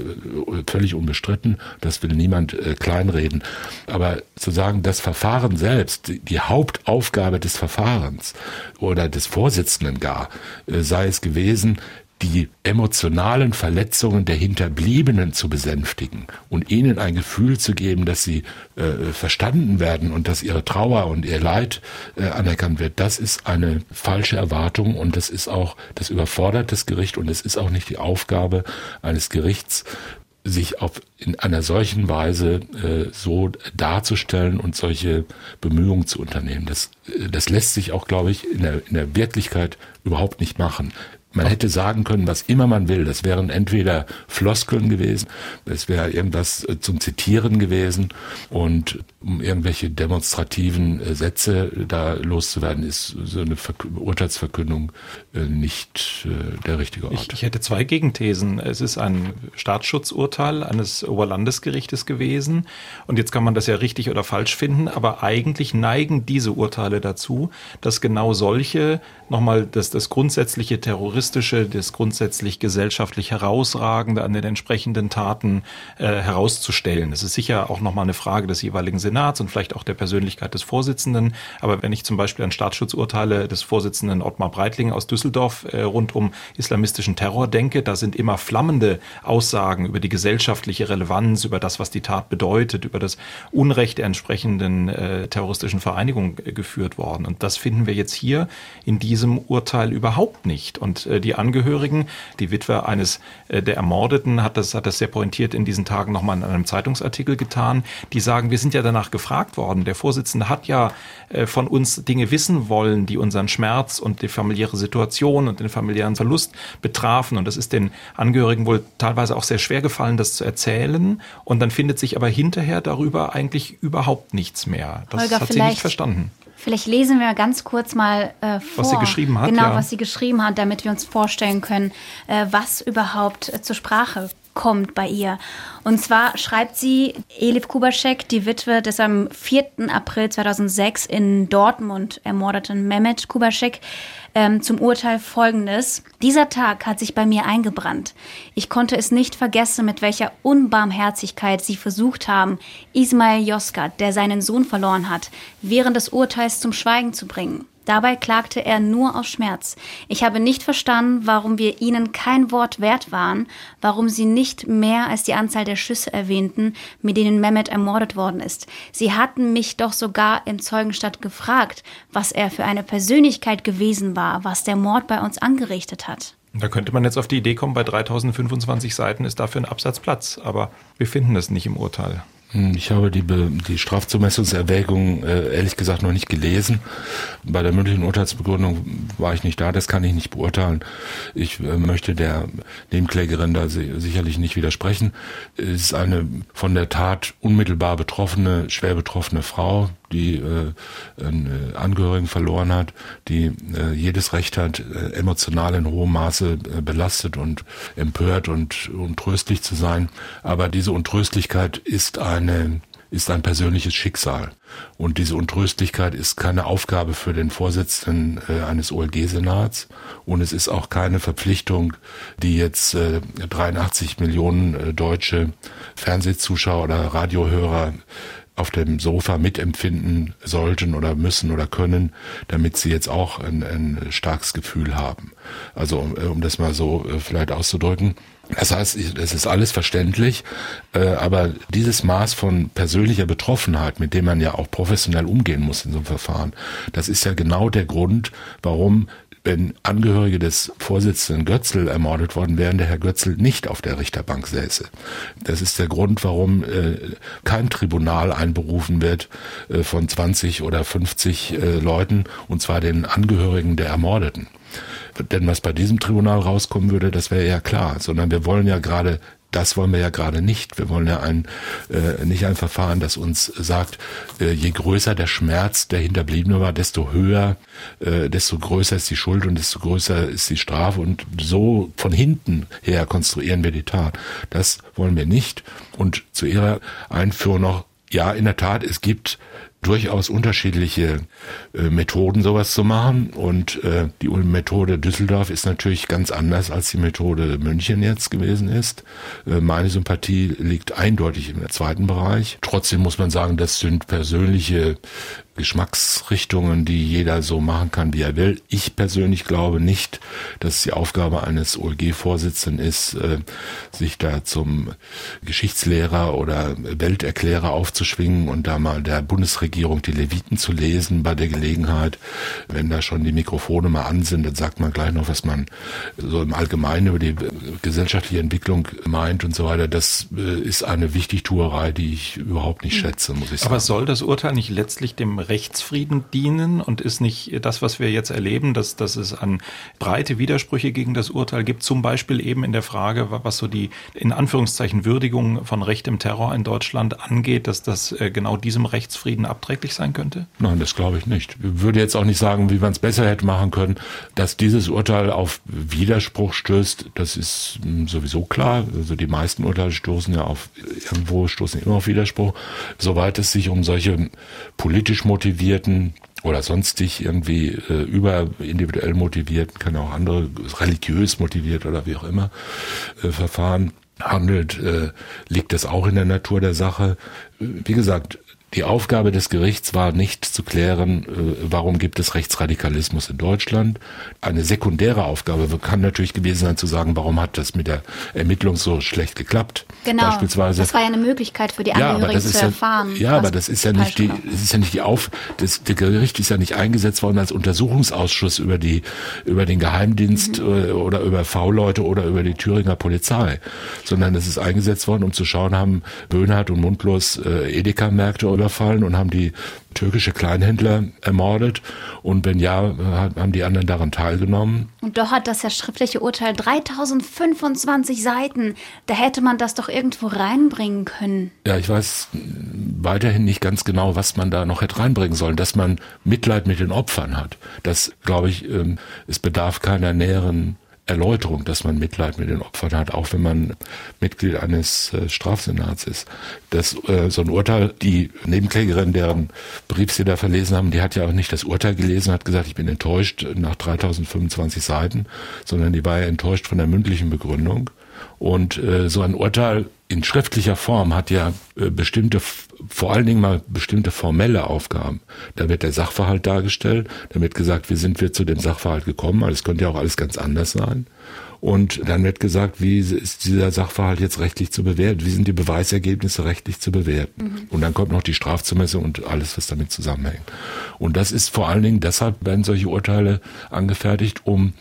völlig unbestritten. Das will niemand äh, kleinreden. Aber zu sagen, das Verfahren selbst, die Hauptaufgabe des Verfahrens oder des Vorsitzenden gar, sei es gewesen, die emotionalen Verletzungen der Hinterbliebenen zu besänftigen und ihnen ein Gefühl zu geben, dass sie äh, verstanden werden und dass ihre Trauer und ihr Leid äh, anerkannt wird, das ist eine falsche Erwartung und das ist auch, das überfordert das Gericht und es ist auch nicht die Aufgabe eines Gerichts, sich auf in einer solchen Weise äh, so darzustellen und solche Bemühungen zu unternehmen. Das, äh, das lässt sich auch, glaube ich, in der, in der Wirklichkeit überhaupt nicht machen. Man hätte sagen können, was immer man will. Das wären entweder Floskeln gewesen, es wäre irgendwas äh, zum Zitieren gewesen und um irgendwelche demonstrativen äh, Sätze da loszuwerden, ist so eine Urteilsverkündung äh, nicht der richtige Ort. Ich, ich hätte zwei Gegenthesen. Es ist ein Staatsschutzurteil eines Oberlandesgerichtes gewesen und jetzt kann man das ja richtig oder falsch finden, aber eigentlich neigen diese Urteile dazu, dass genau solche nochmal das, das grundsätzliche Terrorismus Juristische, das grundsätzlich gesellschaftlich Herausragende an den entsprechenden Taten äh, herauszustellen. Das ist sicher auch nochmal eine Frage des jeweiligen Senats und vielleicht auch der Persönlichkeit des Vorsitzenden. Aber wenn ich zum Beispiel an Staatsschutzurteile des Vorsitzenden Ottmar Breitling aus Düsseldorf äh, rund um islamistischen Terror denke, da sind immer flammende Aussagen über die gesellschaftliche Relevanz, über das, was die Tat bedeutet, über das Unrecht der entsprechenden äh, terroristischen Vereinigung äh, geführt worden. Und das finden wir jetzt hier in diesem Urteil überhaupt nicht. Und die Angehörigen, die Witwe eines äh, der Ermordeten hat das, hat das sehr pointiert in diesen Tagen nochmal in einem Zeitungsartikel getan. Die sagen, wir sind ja danach gefragt worden. Der Vorsitzende hat ja äh, von uns Dinge wissen wollen, die unseren Schmerz und die familiäre Situation und den familiären Verlust betrafen. Und das ist den Angehörigen wohl teilweise auch sehr schwer gefallen, das zu erzählen. Und dann findet sich aber hinterher darüber eigentlich überhaupt nichts mehr. Das Holger, hat sie nicht verstanden. Vielleicht lesen wir ganz kurz mal äh, vor. Was sie geschrieben hat. Genau, ja. was sie geschrieben hat, damit wir uns vorstellen können, äh, was überhaupt äh, zur Sprache kommt bei ihr. Und zwar schreibt sie Elif Kubaschek, die Witwe des am 4. April 2006 in Dortmund ermordeten Mehmet Kubaschek, ähm, zum Urteil folgendes. Dieser Tag hat sich bei mir eingebrannt. Ich konnte es nicht vergessen, mit welcher Unbarmherzigkeit sie versucht haben, Ismail Yozgat, der seinen Sohn verloren hat, während des Urteils zum Schweigen zu bringen. Dabei klagte er nur aus Schmerz. Ich habe nicht verstanden, warum wir ihnen kein Wort wert waren, warum sie nicht mehr als die Anzahl der Schüsse erwähnten, mit denen Mehmet ermordet worden ist. Sie hatten mich doch sogar im Zeugenstadt gefragt, was er für eine Persönlichkeit gewesen war, was der Mord bei uns angerichtet hat. Da könnte man jetzt auf die Idee kommen, bei 3025 Seiten ist dafür ein Absatz Platz, aber wir finden es nicht im Urteil. Hm, ich habe die, die Strafzumessungserwägung äh, ehrlich gesagt noch nicht gelesen. Bei der mündlichen Urteilsbegründung war ich nicht da, das kann ich nicht beurteilen. Ich äh, möchte der Nebenklägerin da sicherlich nicht widersprechen. Es ist eine von der Tat unmittelbar betroffene, schwer betroffene Frau, die äh, einen Angehörigen verloren hat, die äh, jedes Recht hat, äh, emotional in hohem Maße äh, belastet und empört und untröstlich zu sein. Aber diese Untröstlichkeit ist eine ist ein persönliches Schicksal. Und diese Untröstlichkeit ist keine Aufgabe für den Vorsitzenden äh, eines OLG-Senats. Und es ist auch keine Verpflichtung, die jetzt äh, 83 Millionen äh, deutsche Fernsehzuschauer oder Radiohörer auf dem Sofa mitempfinden sollten oder müssen oder können, damit sie jetzt auch ein, ein starkes Gefühl haben. Also um, um das mal so äh, vielleicht auszudrücken. Das heißt, es ist alles verständlich, äh, aber dieses Maß von persönlicher Betroffenheit, mit dem man ja auch professionell umgehen muss in so einem Verfahren, das ist ja genau der Grund, warum wenn Angehörige des Vorsitzenden Götzl ermordet worden wären, der Herr Götzl nicht auf der Richterbank säße. Das ist der Grund, warum äh, kein Tribunal einberufen wird äh, von 20 oder 50 äh, Leuten, und zwar den Angehörigen der Ermordeten. Denn was bei diesem Tribunal rauskommen würde, das wäre ja klar, sondern wir wollen ja gerade das wollen wir ja gerade nicht. Wir wollen ja ein, äh, nicht ein Verfahren, das uns sagt, äh, je größer der Schmerz der Hinterbliebene war, desto höher, äh, desto größer ist die Schuld und desto größer ist die Strafe. Und so von hinten her konstruieren wir die Tat. Das wollen wir nicht. Und zu Ihrer Einführung noch, ja, in der Tat, es gibt durchaus unterschiedliche äh, Methoden, sowas zu machen. Und äh, die Methode Düsseldorf ist natürlich ganz anders, als die Methode München jetzt gewesen ist. Äh, meine Sympathie liegt eindeutig im zweiten Bereich. Trotzdem muss man sagen, das sind persönliche Geschmacksrichtungen, die jeder so machen kann, wie er will. Ich persönlich glaube nicht, dass es die Aufgabe eines OLG-Vorsitzenden ist, äh, sich da zum Geschichtslehrer oder Welterklärer aufzuschwingen und da mal der Bundesregierung die Leviten zu lesen bei der Gelegenheit. Wenn da schon die Mikrofone mal an sind, dann sagt man gleich noch, was man so im Allgemeinen über die gesellschaftliche Entwicklung meint und so weiter. Das äh, ist eine Wichtigtuerei, die ich überhaupt nicht schätze, muss ich sagen. Aber soll das Urteil nicht letztlich dem Rechtsfrieden dienen und ist nicht das, was wir jetzt erleben, dass, dass es an breite Widersprüche gegen das Urteil gibt, zum Beispiel eben in der Frage, was so die in Anführungszeichen Würdigung von Recht im Terror in Deutschland angeht, dass das äh, genau diesem Rechtsfrieden abträglich sein könnte? Nein, das glaube ich nicht. Ich würde jetzt auch nicht sagen, wie man es besser hätte machen können. Dass dieses Urteil auf Widerspruch stößt, das ist hm, sowieso klar. Also die meisten Urteile stoßen ja auf irgendwo stoßen immer auf Widerspruch. Soweit es sich um solche politisch motivierten oder sonstig irgendwie äh, über individuell motivierten, kann auch andere religiös motiviert oder wie auch immer äh, Verfahren handelt, äh, liegt das auch in der Natur der Sache. Wie gesagt, die Aufgabe des Gerichts war nicht zu klären, äh, warum gibt es Rechtsradikalismus in Deutschland. Eine sekundäre Aufgabe kann natürlich gewesen sein zu sagen, warum hat das mit der Ermittlung so schlecht geklappt. Genau. Beispielsweise. Das war ja eine Möglichkeit für die Angehörigen ja, zu ja, erfahren. Ja, aber das ist ja nicht die, es ist ja nicht die Auf, das, der Gericht ist ja nicht eingesetzt worden als Untersuchungsausschuss über die, über den Geheimdienst mhm. Äh, oder über V-Leute oder über die Thüringer Polizei, sondern es ist eingesetzt worden, um zu schauen, haben Böhnhardt und Mundlos äh, Edeka-Märkte überfallen und haben die türkische Kleinhändler ermordet? Und wenn ja, haben die anderen daran teilgenommen? Und doch hat das ja schriftliche Urteil 3025 Seiten. Da hätte man das doch irgendwo reinbringen können. Ja, ich weiß weiterhin nicht ganz genau, was man da noch hätte reinbringen sollen. Dass man Mitleid mit den Opfern hat. Das, glaube ich, ähm, es bedarf keiner näheren Erläuterung, dass man Mitleid mit den Opfern hat, auch wenn man Mitglied eines äh, Strafsenats ist. Das, äh, so ein Urteil, die Nebenklägerin, deren Brief Sie da verlesen haben, die hat ja auch nicht das Urteil gelesen, hat gesagt, ich bin enttäuscht nach 3025 Seiten, sondern die war ja enttäuscht von der mündlichen Begründung. Und äh, so ein Urteil in schriftlicher Form hat ja äh, bestimmte, vor allen Dingen mal bestimmte formelle Aufgaben. Da wird der Sachverhalt dargestellt, da wird gesagt, wie sind wir zu dem Sachverhalt gekommen, also es könnte ja auch alles ganz anders sein. Und dann wird gesagt, wie ist dieser Sachverhalt jetzt rechtlich zu bewerten? Wie sind die Beweisergebnisse rechtlich zu bewerten? Mhm. Und dann kommt noch die Strafzumessung und alles, was damit zusammenhängt. Und das ist vor allen Dingen deshalb werden solche Urteile angefertigt, um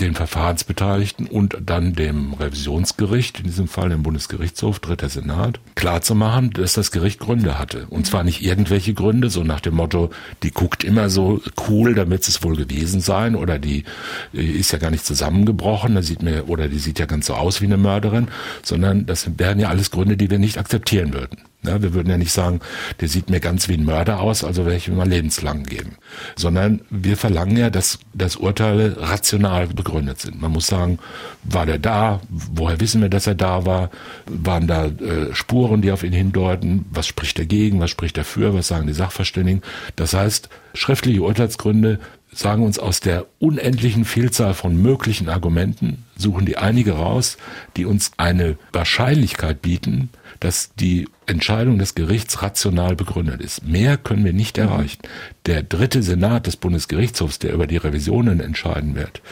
den Verfahrensbeteiligten und dann dem Revisionsgericht, in diesem Fall dem Bundesgerichtshof, dritter Senat, klarzumachen, dass das Gericht Gründe hatte. Und zwar nicht irgendwelche Gründe, so nach dem Motto, die guckt immer so cool, damit es wohl gewesen sein, oder die ist ja gar nicht zusammengebrochen, da sieht mir, oder die sieht ja ganz so aus wie eine Mörderin, sondern das wären ja alles Gründe, die wir nicht akzeptieren würden. Ja, wir würden ja nicht sagen, der sieht mir ganz wie ein Mörder aus, also werde ich ihm mal lebenslang geben. Sondern wir verlangen ja, dass, dass Urteile rational begründet sind. Man muss sagen, war der da? Woher wissen wir, dass er da war? Waren da äh, Spuren, die auf ihn hindeuten? Was spricht dagegen? Was spricht dafür? Was sagen die Sachverständigen? Das heißt, schriftliche Urteilsgründe sagen uns aus der unendlichen Vielzahl von möglichen Argumenten, suchen die einige raus, die uns eine Wahrscheinlichkeit bieten, dass die Entscheidung des Gerichts rational begründet ist. Mehr können wir nicht erreichen. Der dritte Senat des Bundesgerichtshofs, der über die Revisionen entscheiden wird,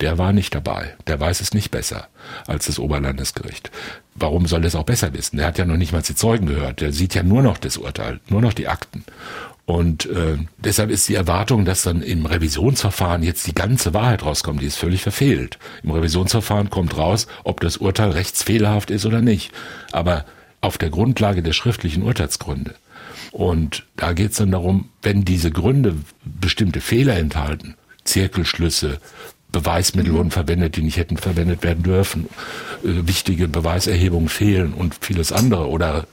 der war nicht dabei. Der weiß es nicht besser als das Oberlandesgericht. Warum soll er es auch besser wissen? Der hat ja noch nicht mal die Zeugen gehört. Der sieht ja nur noch das Urteil, nur noch die Akten. Und äh, deshalb ist die Erwartung, dass dann im Revisionsverfahren jetzt die ganze Wahrheit rauskommt, die ist völlig verfehlt. Im Revisionsverfahren kommt raus, ob das Urteil rechtsfehlerhaft ist oder nicht. Aber auf der Grundlage der schriftlichen Urteilsgründe. Und da geht es dann darum, wenn diese Gründe bestimmte Fehler enthalten, Zirkelschlüsse, Beweismittel wurden verwendet, die nicht hätten verwendet werden dürfen, äh, wichtige Beweiserhebungen fehlen und vieles andere oder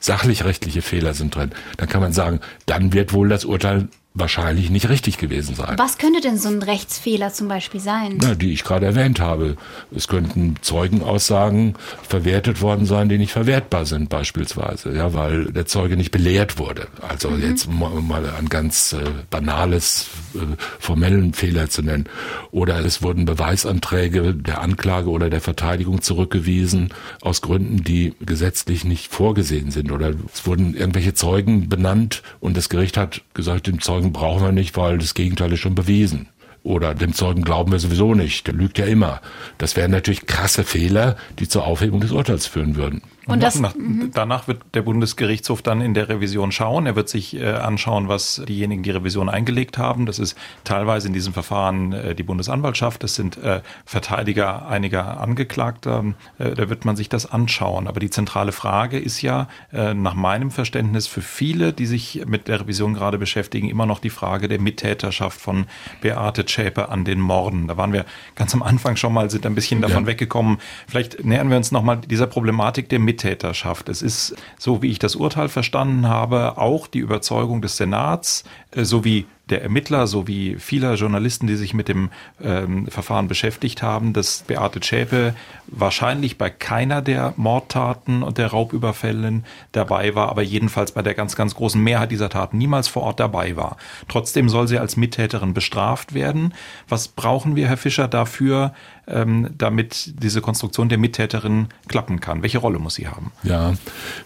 sachlich-rechtliche Fehler sind drin, dann kann man sagen, dann wird wohl das Urteil wahrscheinlich nicht richtig gewesen sein. Was könnte denn so ein Rechtsfehler zum Beispiel sein? Na, die ich gerade erwähnt habe. Es könnten Zeugenaussagen verwertet worden sein, die nicht verwertbar sind beispielsweise, ja, weil der Zeuge nicht belehrt wurde. Also mhm. jetzt mal ein ganz äh, banales äh, formellen Fehler zu nennen. Oder es wurden Beweisanträge der Anklage oder der Verteidigung zurückgewiesen aus Gründen, die gesetzlich nicht vorgesehen sind. Oder es wurden irgendwelche Zeugen benannt und das Gericht hat gesagt, dem Zeugen Zeugen brauchen wir nicht, weil das Gegenteil ist schon bewiesen. Oder dem Zeugen glauben wir sowieso nicht, der lügt ja immer. Das wären natürlich krasse Fehler, die zur Aufhebung des Urteils führen würden. Und das, nach, mhm. danach wird der Bundesgerichtshof dann in der Revision schauen. Er wird sich äh, anschauen, was diejenigen, die Revision eingelegt haben. Das ist teilweise in diesem Verfahren äh, die Bundesanwaltschaft. Das sind äh, Verteidiger einiger Angeklagter. Da wird man sich das anschauen. Aber die zentrale Frage ist ja nach meinem Verständnis für viele, die sich mit der Revision gerade beschäftigen, immer noch die Frage der Mittäterschaft von Beate Zschäpe an den Morden. Da waren wir ganz am Anfang schon mal, sind ein bisschen davon ja. weggekommen. Vielleicht nähern wir uns nochmal dieser Problematik der Mittäterschaft. Es ist, so wie ich das Urteil verstanden habe, auch die Überzeugung des Senats sowie der Ermittler sowie vieler Journalisten, die sich mit dem ähm, Verfahren beschäftigt haben, dass Beate Zschäpe wahrscheinlich bei keiner der Mordtaten und der Raubüberfällen dabei war, aber jedenfalls bei der ganz, ganz großen Mehrheit dieser Taten niemals vor Ort dabei war. Trotzdem soll sie als Mittäterin bestraft werden. Was brauchen wir, Herr Fischer, dafür, ähm, damit diese Konstruktion der Mittäterin klappen kann? Welche Rolle muss sie haben? Ja,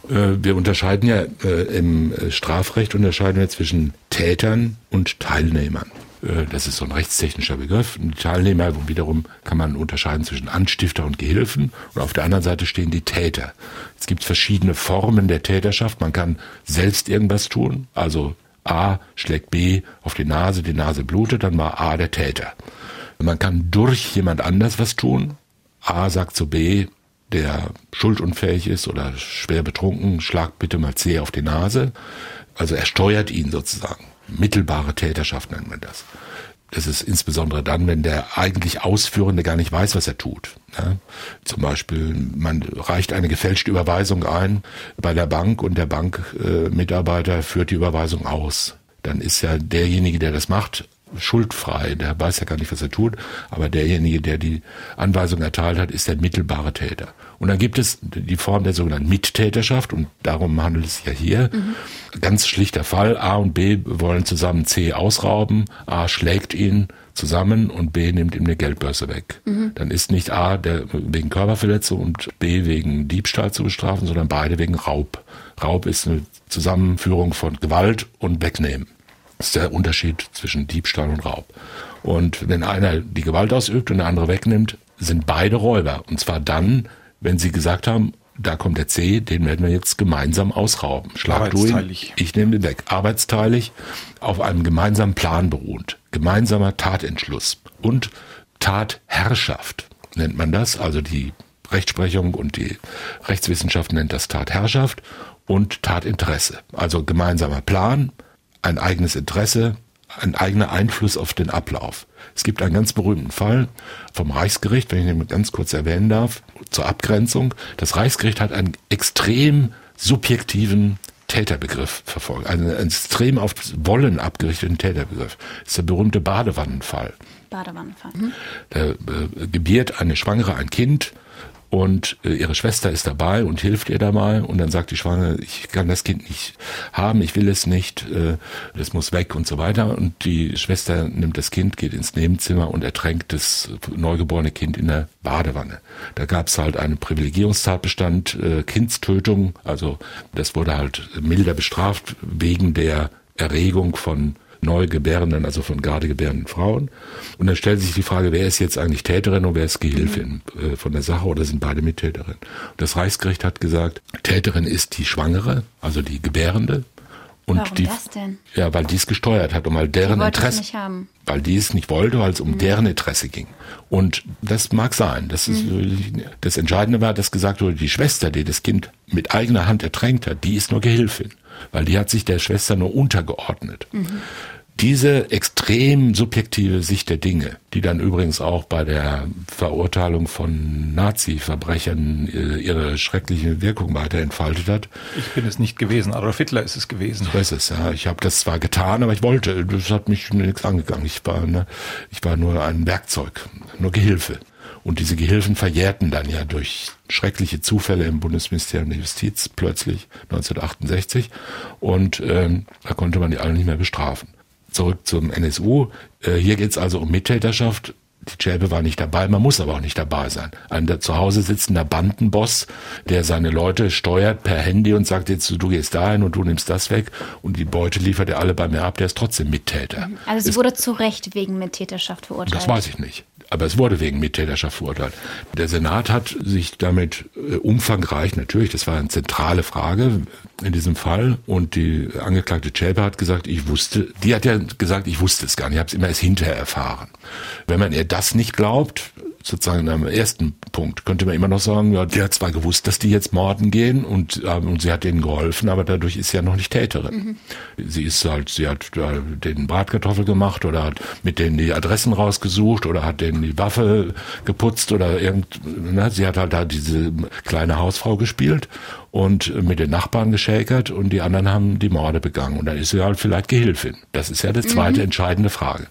äh, wir unterscheiden ja äh, im Strafrecht unterscheiden wir zwischen Tätern und Teilnehmern. Äh, das ist so ein rechtstechnischer Begriff. Die Teilnehmer wiederum kann man unterscheiden zwischen Anstifter und Gehilfen. Und auf der anderen Seite stehen die Täter. Es gibt verschiedene Formen der Täterschaft. Man kann selbst irgendwas tun. Also A schlägt B auf die Nase, die Nase blutet, dann war A der Täter. Man kann durch jemand anders was tun. A sagt zu B, der schuldunfähig ist oder schwer betrunken, schlag bitte mal C auf die Nase. Also er steuert ihn sozusagen. Mittelbare Täterschaft nennt man das. Das ist insbesondere dann, wenn der eigentlich Ausführende gar nicht weiß, was er tut. Ja, zum Beispiel, man reicht eine gefälschte Überweisung ein bei der Bank und der Bankmitarbeiter äh, führt die Überweisung aus. Dann ist ja derjenige, der das macht, schuldfrei, der weiß ja gar nicht, was er tut, aber derjenige, der die Anweisung erteilt hat, ist der mittelbare Täter. Und dann gibt es die Form der sogenannten Mittäterschaft und darum handelt es ja hier. Mhm. Ganz schlichter Fall, A und B wollen zusammen C ausrauben, A schlägt ihn, zusammen und B nimmt ihm eine Geldbörse weg. Mhm. Dann ist nicht A der wegen Körperverletzung und B wegen Diebstahl zu bestrafen, sondern beide wegen Raub. Raub ist eine Zusammenführung von Gewalt und Wegnehmen. Das ist der Unterschied zwischen Diebstahl und Raub. Und wenn einer die Gewalt ausübt und der andere wegnimmt, sind beide Räuber. Und zwar dann, wenn sie gesagt haben, da kommt der C, den werden wir jetzt gemeinsam ausrauben. Schlag du ihn, ich nehme den weg. Arbeitsteilig, auf einem gemeinsamen Plan beruhend. Gemeinsamer Tatentschluss und Tatherrschaft nennt man das. Also die Rechtsprechung und die Rechtswissenschaft nennt das Tatherrschaft und Tatinteresse. Also gemeinsamer Plan, ein eigenes Interesse, ein eigener Einfluss auf den Ablauf. Es gibt einen ganz berühmten Fall vom Reichsgericht, wenn ich den ganz kurz erwähnen darf, zur Abgrenzung. Das Reichsgericht hat einen extrem subjektiven Täterbegriff verfolgt, einen extrem auf Wollen abgerichteten Täterbegriff. Das ist der berühmte Badewannenfall. Badewannenfall. Da äh, gebiert eine Schwangere ein Kind und äh, ihre Schwester ist dabei und hilft ihr dabei und dann sagt die Schwangere, ich kann das Kind nicht haben, ich will es nicht, äh, das muss weg und so weiter. Und die Schwester nimmt das Kind, geht ins Nebenzimmer und ertränkt das neugeborene Kind in der Badewanne. Da gab es halt einen Privilegierungstatbestand, äh, Kindstötung, also das wurde halt milder bestraft wegen der Erregung von Neugebärenden, also von gerade gebärenden Frauen. Und dann stellt sich die Frage, wer ist jetzt eigentlich Täterin und wer ist Gehilfin mhm. äh, von der Sache oder sind beide Mittäterin? Das Reichsgericht hat gesagt, Täterin ist die Schwangere, also die Gebärende. Und Warum die, das denn? Ja, weil die es gesteuert hat und weil deren Interesse, weil die es nicht wollte, weil es um mhm. deren Interesse ging. Und das mag sein. Das ist mhm. das Entscheidende war, dass gesagt wurde, die Schwester, die das Kind mit eigener Hand ertränkt hat, die ist nur Gehilfin, weil die hat sich der Schwester nur untergeordnet. Mhm diese extrem subjektive Sicht der Dinge, die dann übrigens auch bei der Verurteilung von Nazi-Verbrechern äh, ihre schreckliche Wirkung weiter entfaltet hat. Ich bin es nicht gewesen, Adolf Hitler ist es gewesen. So ist es, ja. Ich habe das zwar getan, aber ich wollte, das hat mich nichts angegangen. Ich war, ne, ich war nur ein Werkzeug, nur Gehilfe. Und diese Gehilfen verjährten dann ja durch schreckliche Zufälle im Bundesministerium der Justiz plötzlich 1968 und ähm, da konnte man die alle nicht mehr bestrafen zurück zum NSU. Äh, hier geht es also um Mittäterschaft. Die Schäbe war nicht dabei, man muss aber auch nicht dabei sein. Ein da zu Hause sitzender Bandenboss, der seine Leute steuert per Handy und sagt jetzt, du gehst dahin und du nimmst das weg und die Beute liefert er alle bei mir ab, der ist trotzdem Mittäter. Also sie wurde zu Recht wegen Mittäterschaft verurteilt? Das weiß ich nicht aber es wurde wegen Mittäterschaft verurteilt. Der Senat hat sich damit äh, umfangreich, natürlich, das war eine zentrale Frage in diesem Fall, und die Angeklagte Chelpe hat gesagt, ich wusste, die hat ja gesagt, ich wusste es gar nicht, ich habe es immer erst hinterher erfahren. Wenn man ihr das nicht glaubt, sozusagen am ersten Punkt könnte man immer noch sagen, ja, die hat zwar gewusst, dass die jetzt morden gehen und, äh, und sie hat denen geholfen, aber dadurch ist sie ja noch nicht Täterin. Mhm. Sie ist halt, sie hat äh, den Bratkartoffel gemacht oder hat mit denen die Adressen rausgesucht oder hat denen die Waffe geputzt oder irgend, ne, sie hat halt da diese kleine Hausfrau gespielt und mit den Nachbarn geschäkert und die anderen haben die Morde begangen und dann ist sie halt vielleicht Gehilfin. Das ist ja die zweite mhm. entscheidende Frage.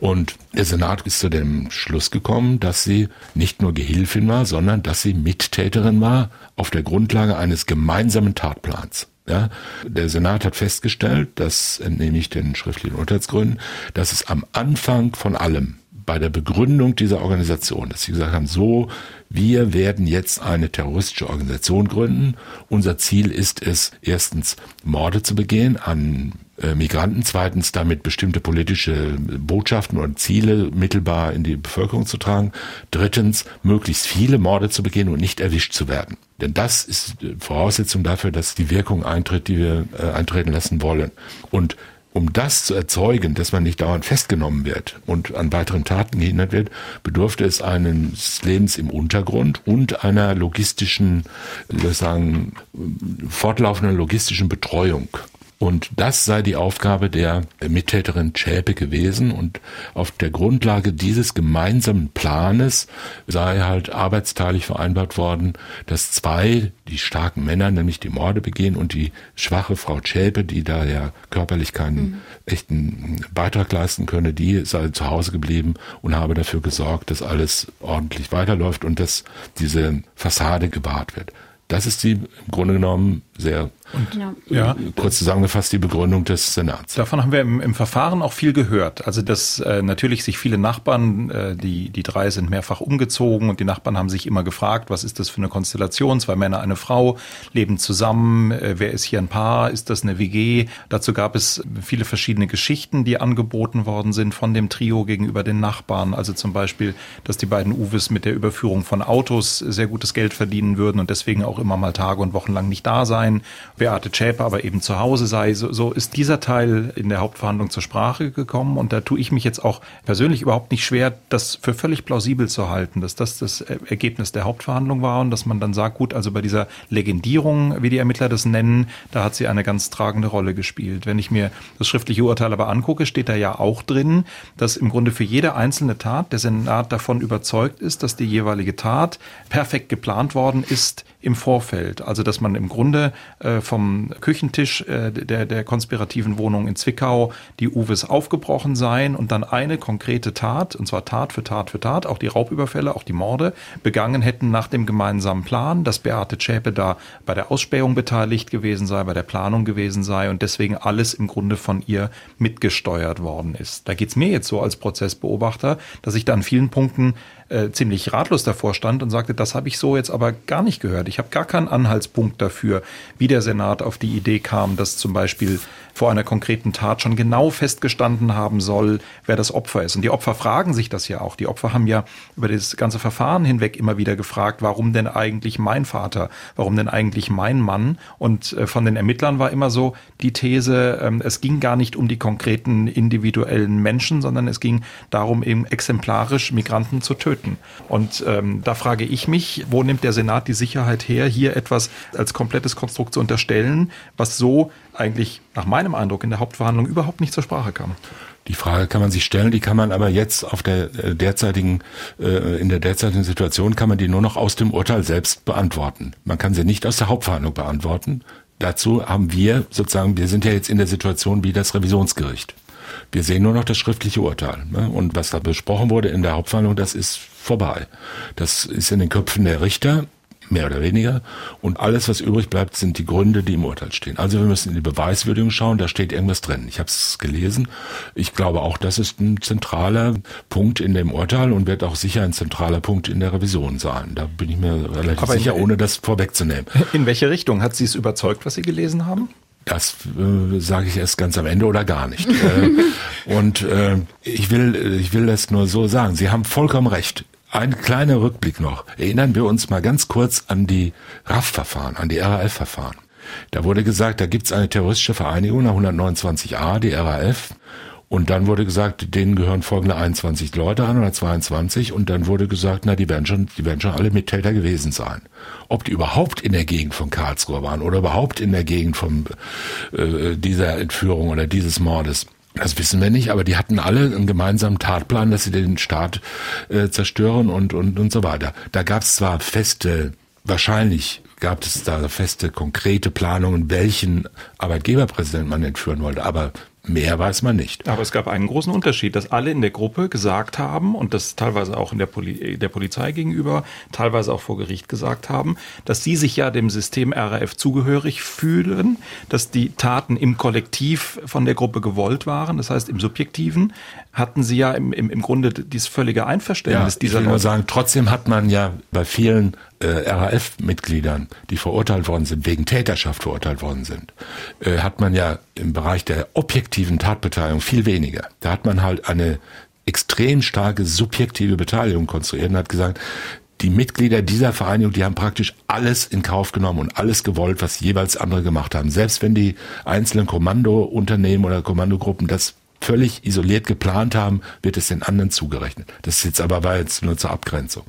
Und der Senat ist zu dem Schluss gekommen, dass sie nicht nur Gehilfin war, sondern dass sie Mittäterin war auf der Grundlage eines gemeinsamen Tatplans. Ja, der Senat hat festgestellt, das entnehme ich den schriftlichen Urteilsgründen, dass es am Anfang von allem bei der Begründung dieser Organisation, dass sie gesagt haben, so, wir werden jetzt eine terroristische Organisation gründen. Unser Ziel ist es, erstens Morde zu begehen an Migranten, zweitens damit bestimmte politische Botschaften und Ziele mittelbar in die Bevölkerung zu tragen, drittens möglichst viele Morde zu begehen und nicht erwischt zu werden. Denn das ist Voraussetzung dafür, dass die Wirkung eintritt, die wir äh, eintreten lassen wollen. Und um das zu erzeugen, dass man nicht dauernd festgenommen wird und an weiteren Taten gehindert wird, bedurfte es eines Lebens im Untergrund und einer logistischen, ich sagen, fortlaufenden logistischen Betreuung Und das sei die Aufgabe der Mittäterin Schäpe gewesen. Und auf der Grundlage dieses gemeinsamen Planes sei halt arbeitsteilig vereinbart worden, dass zwei, die starken Männer, nämlich die Morde begehen und die schwache Frau Schäpe, die da ja körperlich keinen mhm. echten Beitrag leisten könne, die sei zu Hause geblieben und habe dafür gesorgt, dass alles ordentlich weiterläuft und dass diese Fassade gewahrt wird. Das ist die im Grunde genommen sehr und, ja. kurz zusammengefasst die Begründung des Senats. Davon haben wir im, im Verfahren auch viel gehört. Also dass äh, natürlich sich viele Nachbarn, äh, die die drei sind mehrfach umgezogen und die Nachbarn haben sich immer gefragt, was ist das für eine Konstellation? Zwei Männer, eine Frau leben zusammen. Äh, wer ist hier ein Paar? Ist das eine WG? Dazu gab es viele verschiedene Geschichten, die angeboten worden sind von dem Trio gegenüber den Nachbarn. Also zum Beispiel, dass die beiden Uwes mit der Überführung von Autos sehr gutes Geld verdienen würden und deswegen auch immer mal Tage und Wochen lang nicht da sein. Beate Zschäpe aber eben zu Hause sei. So, so ist dieser Teil in der Hauptverhandlung zur Sprache gekommen und da tue ich mich jetzt auch persönlich überhaupt nicht schwer, das für völlig plausibel zu halten, dass das das Ergebnis der Hauptverhandlung war und dass man dann sagt, gut, also bei dieser Legendierung, wie die Ermittler das nennen, da hat sie eine ganz tragende Rolle gespielt. Wenn ich mir das schriftliche Urteil aber angucke, steht da ja auch drin, dass im Grunde für jede einzelne Tat der Senat davon überzeugt ist, dass die jeweilige Tat perfekt geplant worden ist im Vorfeld. Also dass man im Grunde äh, vom Küchentisch äh, der, der konspirativen Wohnung in Zwickau die Uwes aufgebrochen seien und dann eine konkrete Tat, und zwar Tat für Tat für Tat, auch die Raubüberfälle, auch die Morde, begangen hätten nach dem gemeinsamen Plan, dass Beate Zschäpe da bei der Ausspähung beteiligt gewesen sei, bei der Planung gewesen sei und deswegen alles im Grunde von ihr mitgesteuert worden ist. Da geht's mir jetzt so als Prozessbeobachter, dass ich da an vielen Punkten äh, ziemlich ratlos davor stand und sagte, das habe ich so jetzt aber gar nicht gehört. Ich habe gar keinen Anhaltspunkt dafür, wie der Senat auf die Idee kam, dass zum Beispiel vor einer konkreten Tat schon genau festgestanden haben soll, wer das Opfer ist. Und die Opfer fragen sich das ja auch. Die Opfer haben ja über das ganze Verfahren hinweg immer wieder gefragt, warum denn eigentlich mein Vater, warum denn eigentlich mein Mann? Und äh, von den Ermittlern war immer so die These, ähm, es ging gar nicht um die konkreten individuellen Menschen, sondern es ging darum, eben exemplarisch Migranten zu töten. Und ähm, da frage ich mich, wo nimmt der Senat die Sicherheit her, hier etwas als komplettes Konstrukt zu unterstellen, was so eigentlich nach meinem Eindruck in der Hauptverhandlung überhaupt nicht zur Sprache kam. Die Frage kann man sich stellen, die kann man aber jetzt auf der äh, derzeitigen, äh, in der derzeitigen Situation kann man die nur noch aus dem Urteil selbst beantworten. Man kann sie nicht aus der Hauptverhandlung beantworten. Dazu haben wir sozusagen, wir sind ja jetzt in der Situation wie das Revisionsgericht. Wir sehen nur noch das schriftliche Urteil. Ne? Und was da besprochen wurde in der Hauptverhandlung, das ist vorbei. Das ist in den Köpfen der Richter mehr oder weniger. Und alles, was übrig bleibt, sind die Gründe, die im Urteil stehen. Also wir müssen in die Beweiswürdigung schauen, da steht irgendwas drin. Ich habe es gelesen. Ich glaube auch, das ist ein zentraler Punkt in dem Urteil und wird auch sicher ein zentraler Punkt in der Revision sein. Da bin ich mir relativ Aber sicher, ohne das vorwegzunehmen. In welche Richtung? Hat Sie es überzeugt, was Sie gelesen haben? Das äh, sage ich erst ganz am Ende oder gar nicht. äh, und äh, ich will, ich will das nur so sagen. Sie haben vollkommen recht. Ein kleiner Rückblick noch. Erinnern wir uns mal ganz kurz an die RAF-Verfahren, an die RAF-Verfahren. Da wurde gesagt, da gibt's eine terroristische Vereinigung nach 129a, die RAF. Und dann wurde gesagt, denen gehören folgende 21 Leute an oder 22. Und dann wurde gesagt, na, die werden schon, die werden schon alle Mittäter gewesen sein. Ob die überhaupt in der Gegend von Karlsruhe waren oder überhaupt in der Gegend von äh, dieser Entführung oder dieses Mordes, das wissen wir nicht, aber die hatten alle einen gemeinsamen Tatplan, dass sie den Staat äh, zerstören und, und, und so weiter. Da gab es zwar feste, wahrscheinlich gab es da feste, konkrete Planungen, welchen Arbeitgeberpräsident man entführen wollte, aber Mehr weiß man nicht. Aber es gab einen großen Unterschied, dass alle in der Gruppe gesagt haben und das teilweise auch in der, Poli der Polizei gegenüber, teilweise auch vor Gericht gesagt haben, dass sie sich ja dem System RAF zugehörig fühlen, dass die Taten im Kollektiv von der Gruppe gewollt waren. Das heißt, im Subjektiven hatten sie ja im, im, im Grunde dieses völlige Einverständnis ja, dieser ich will nur sagen, trotzdem hat man ja bei vielen äh, RAF-Mitgliedern, die verurteilt worden sind, wegen Täterschaft verurteilt worden sind, äh, hat man ja im Bereich der objektiven Tatbeteiligung viel weniger. Da hat man halt eine extrem starke subjektive Beteiligung konstruiert und hat gesagt, die Mitglieder dieser Vereinigung, die haben praktisch alles in Kauf genommen und alles gewollt, was jeweils andere gemacht haben. Selbst wenn die einzelnen Kommandounternehmen oder Kommandogruppen das völlig isoliert geplant haben, wird es den anderen zugerechnet. Das ist jetzt aber war jetzt nur zur Abgrenzung.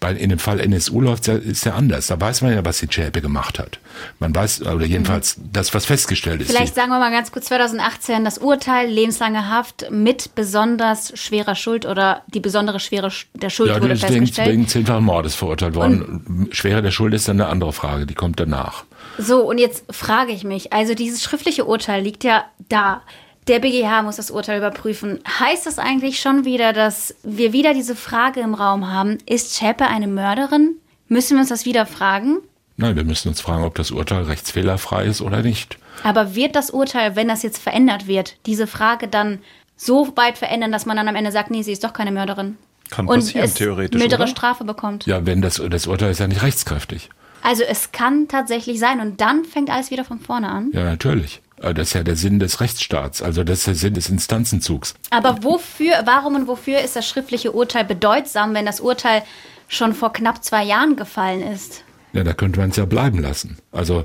Bei, in dem Fall NSU läuft ja, ist ja anders. Da weiß man ja, was die Schäpe gemacht hat. Man weiß, oder jedenfalls mhm. das, was festgestellt ist. Vielleicht sagen wir mal ganz kurz 2018 das Urteil, lebenslange Haft mit besonders schwerer Schuld oder die besondere Schwere der Schuld ja, wurde festgestellt. wegen zehnfachen Mordes verurteilt worden. Und Schwere der Schuld ist dann eine andere Frage, die kommt danach. So, und jetzt frage ich mich, also dieses schriftliche Urteil liegt ja da. Der BGH muss das Urteil überprüfen. Heißt das eigentlich schon wieder, dass wir wieder diese Frage im Raum haben, ist Scheppe eine Mörderin? Müssen wir uns das wieder fragen? Nein, wir müssen uns fragen, ob das Urteil rechtsfehlerfrei ist oder nicht. Aber wird das Urteil, wenn das jetzt verändert wird, diese Frage dann so weit verändern, dass man dann am Ende sagt, nee, sie ist doch keine Mörderin? Kann passieren, und es theoretisch. Mildere oder? Strafe bekommt. Ja, wenn das, das Urteil ist ja nicht rechtskräftig. Also es kann tatsächlich sein und dann fängt alles wieder von vorne an. Ja, natürlich. Äh, das ist ja der Sinn des Rechtsstaats, also das ist der Sinn des Instanzenzugs. Aber wofür, warum und wofür ist das schriftliche Urteil bedeutsam, wenn das Urteil schon vor knapp zwei Jahren gefallen ist? Ja, da könnte man es ja bleiben lassen. Also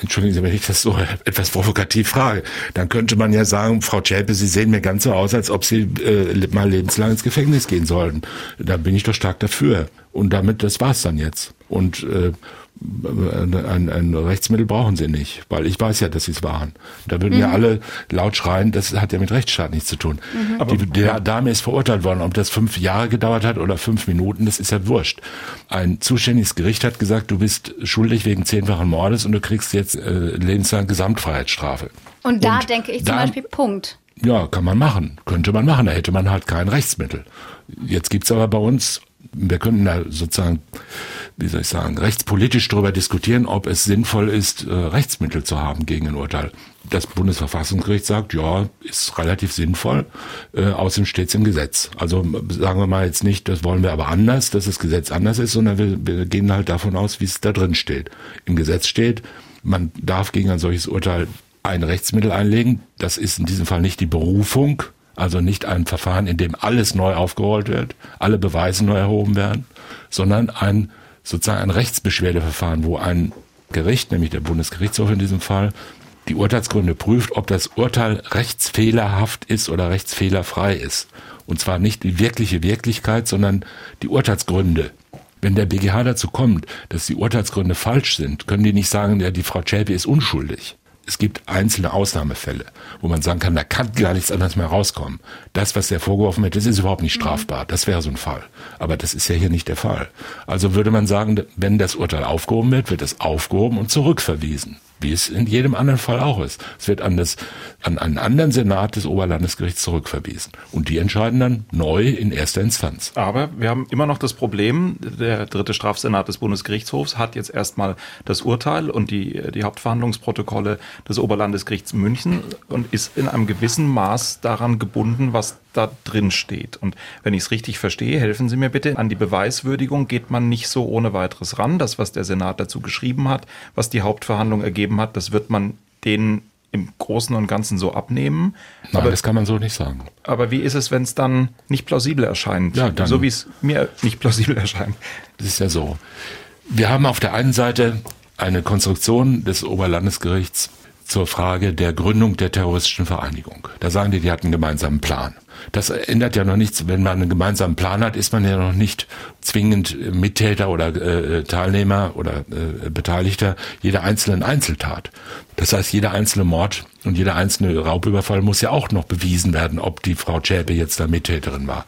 entschuldigen Sie, wenn ich das so etwas provokativ frage, dann könnte man ja sagen, Frau Zschäpe, Sie sehen mir ganz so aus, als ob Sie äh, mal lebenslang ins Gefängnis gehen sollten. Da bin ich doch stark dafür. Und damit, das war's dann jetzt. Und äh, ein, ein Rechtsmittel brauchen sie nicht, weil ich weiß ja, dass sie es waren. Da würden mhm. ja alle laut schreien, das hat ja mit Rechtsstaat nichts zu tun. Mhm. Die, der Dame ist verurteilt worden, ob das fünf Jahre gedauert hat oder fünf Minuten, das ist ja wurscht. Ein zuständiges Gericht hat gesagt, du bist schuldig wegen zehnfachen Mordes und du kriegst jetzt äh, lebenslang Gesamtfreiheitsstrafe. Und da und denke ich zum da, Beispiel Punkt. Ja, kann man machen, könnte man machen, da hätte man halt kein Rechtsmittel. Jetzt gibt's aber bei uns wir könnten da sozusagen, wie soll ich sagen, rechtspolitisch darüber diskutieren, ob es sinnvoll ist, äh, Rechtsmittel zu haben gegen ein Urteil. Das Bundesverfassungsgericht sagt, ja, ist relativ sinnvoll, äh, außerdem steht es im Gesetz. Also sagen wir mal jetzt nicht, das wollen wir aber anders, dass das Gesetz anders ist, sondern wir, wir gehen halt davon aus, wie es da drin steht. Im Gesetz steht, man darf gegen ein solches Urteil ein Rechtsmittel einlegen. Das ist in diesem Fall nicht die Berufung, also nicht ein Verfahren, in dem alles neu aufgerollt wird, alle Beweise neu erhoben werden, sondern ein sozusagen ein Rechtsbeschwerdeverfahren, wo ein Gericht, nämlich der Bundesgerichtshof in diesem Fall, die Urteilsgründe prüft, ob das Urteil rechtsfehlerhaft ist oder rechtsfehlerfrei ist. Und zwar nicht die wirkliche Wirklichkeit, sondern die Urteilsgründe. Wenn der BGH dazu kommt, dass die Urteilsgründe falsch sind, können die nicht sagen, ja, die Frau Chelpe ist unschuldig es gibt einzelne Ausnahmefälle, wo man sagen kann, da kann gar nichts anderes mehr rauskommen. Das, was der vorgeworfen wird, das ist überhaupt nicht strafbar. Das wäre so ein Fall. Aber das ist ja hier nicht der Fall. Also würde man sagen, wenn das Urteil aufgehoben wird, wird es aufgehoben und zurückverwiesen wie es in jedem anderen Fall auch ist. Es wird an, das, an einen anderen Senat des Oberlandesgerichts zurückverwiesen. Und die entscheiden dann neu in erster Instanz. Aber wir haben immer noch das Problem, der dritte Strafsenat des Bundesgerichtshofs hat jetzt erstmal das Urteil und die, die Hauptverhandlungsprotokolle des Oberlandesgerichts München und ist in einem gewissen Maß daran gebunden, was da drin steht. Und wenn ich es richtig verstehe, helfen Sie mir bitte, an die Beweiswürdigung geht man nicht so ohne weiteres ran. Das, was der Senat dazu geschrieben hat, was die Hauptverhandlung ergeben hat, das wird man denen im Großen und Ganzen so abnehmen. Nein, aber, das kann man so nicht sagen. Aber wie ist es, wenn es dann nicht plausibel erscheint? Ja, dann, so wie es mir nicht plausibel erscheint. Das ist ja so. Wir haben auf der einen Seite eine Konstruktion des Oberlandesgerichts zur Frage der Gründung der terroristischen Vereinigung. Da sagen die, die hatten einen gemeinsamen Plan. Das ändert ja noch nichts. Wenn man einen gemeinsamen Plan hat, ist man ja noch nicht zwingend Mittäter oder äh, Teilnehmer oder äh, Beteiligter jeder einzelnen Einzeltat. Das heißt, jeder einzelne Mord und jeder einzelne Raubüberfall muss ja auch noch bewiesen werden, ob die Frau Zschäpe jetzt da Mittäterin war.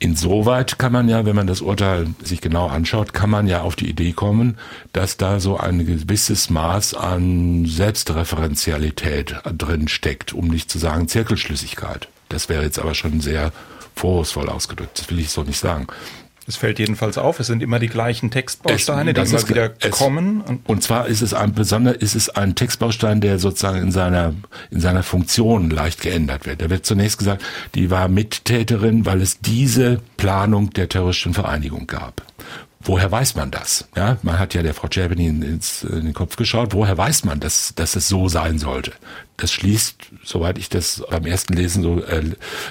Insoweit kann man ja, wenn man das Urteil sich genau anschaut, kann man ja auf die Idee kommen, dass da so ein gewisses Maß an Selbstreferenzialität drin steckt, um nicht zu sagen Zirkelschlüssigkeit. Das wäre jetzt aber schon sehr vorwurfsvoll ausgedrückt. Das will ich so nicht sagen. Es fällt jedenfalls auf, es sind immer die gleichen Textbausteine, es, die immer wieder es, kommen. Und, und, zwar ist es ein besonder, ist es ein Textbaustein, der sozusagen in seiner, in seiner Funktion leicht geändert wird. Da wird zunächst gesagt, die war Mittäterin, weil es diese Planung der terroristischen Vereinigung gab. Woher weiß man das? Ja, man hat ja der Frau Czerny ins, in den Kopf geschaut. Woher weiß man, dass, dass es so sein sollte? Das schließt, soweit ich das beim ersten Lesen so äh,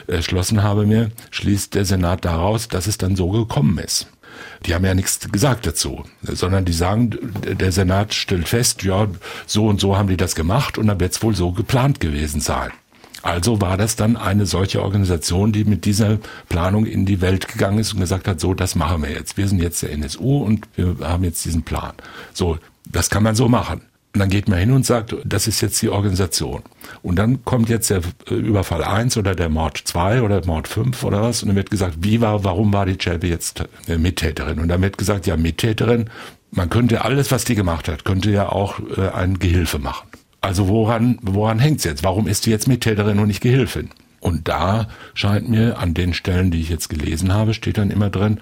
erschlossen habe mir, schließt der Senat daraus, dass es dann so gekommen ist. Die haben ja nichts gesagt dazu, sondern die sagen, der Senat stellt fest, ja, so und so haben die das gemacht und dann wird es wohl so geplant gewesen sein. Also war das dann eine solche Organisation, die mit dieser Planung in die Welt gegangen ist und gesagt hat, so, das machen wir jetzt. Wir sind jetzt der NSU und wir haben jetzt diesen Plan. So, das kann man so machen. Und dann geht man hin und sagt, das ist jetzt die Organisation. Und dann kommt jetzt der äh, Überfall 1 oder der Mord 2 oder Mord 5 oder was. Und dann wird gesagt, wie war, warum war die Chelby jetzt äh, Mittäterin? Und dann wird gesagt, ja, Mittäterin, man könnte alles, was die gemacht hat, könnte ja auch äh, ein Gehilfe machen. Also woran, woran hängt's jetzt? Warum ist die jetzt Mittäterin und nicht Gehilfin? Und da scheint mir an den Stellen, die ich jetzt gelesen habe, steht dann immer drin,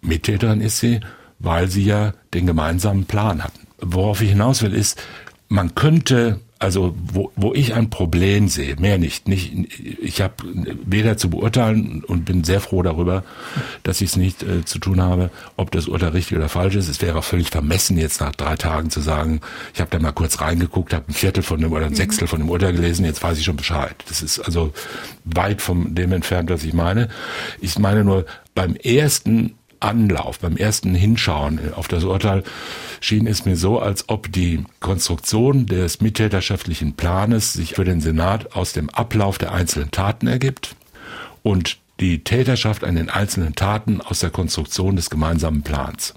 Mittäterin ist sie, weil sie ja den gemeinsamen Plan hatten. Worauf ich hinaus will, ist, man könnte also wo, wo ich ein Problem sehe, mehr nicht. nicht ich habe weder zu beurteilen und bin sehr froh darüber, dass ich es nicht äh, zu tun habe, ob das Urteil richtig oder falsch ist. Es wäre auch völlig vermessen, jetzt nach drei Tagen zu sagen, ich habe da mal kurz reingeguckt, habe ein Viertel von dem oder ein mhm. Sechstel von dem Urteil gelesen, jetzt weiß ich schon Bescheid. Das ist also weit von dem entfernt, was ich meine. Ich meine nur, beim ersten Anlauf, beim ersten Hinschauen auf das Urteil schien es mir so, als ob die Konstruktion des mittäterschaftlichen Planes sich für den Senat aus dem Ablauf der einzelnen Taten ergibt und die Täterschaft an den einzelnen Taten aus der Konstruktion des gemeinsamen Plans.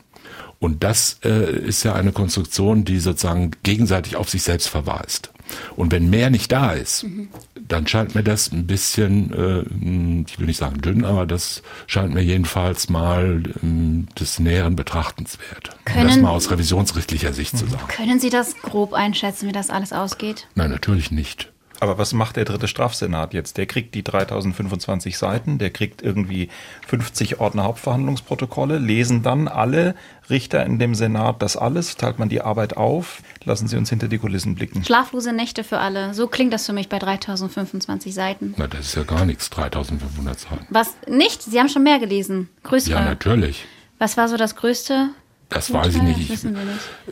Und das äh, ist ja eine Konstruktion, die sozusagen gegenseitig auf sich selbst verweist. Und wenn mehr nicht da ist, mhm. dann scheint mir das ein bisschen, äh, ich will nicht sagen dünn, aber das scheint mir jedenfalls mal äh, des näheren Betrachtens wert. Können, um das mal aus revisionsrichtlicher Sicht zu sagen. Können Sie das grob einschätzen, wie das alles ausgeht? Nein, natürlich nicht. Aber was macht der dritte Strafsenat jetzt? Der kriegt die 3025 Seiten, der kriegt irgendwie 50 Ordner Hauptverhandlungsprotokolle, lesen dann alle Richter in dem Senat das alles, teilt man die Arbeit auf, lassen Sie uns hinter die Kulissen blicken. Schlaflose Nächte für alle, so klingt das für mich bei 3025 Seiten. Na, das ist ja gar nichts, 3500 Seiten. Was, nicht? Sie haben schon mehr gelesen, größere. Ja, natürlich. Was war so das Größte? Das weiß ich nicht. Ich,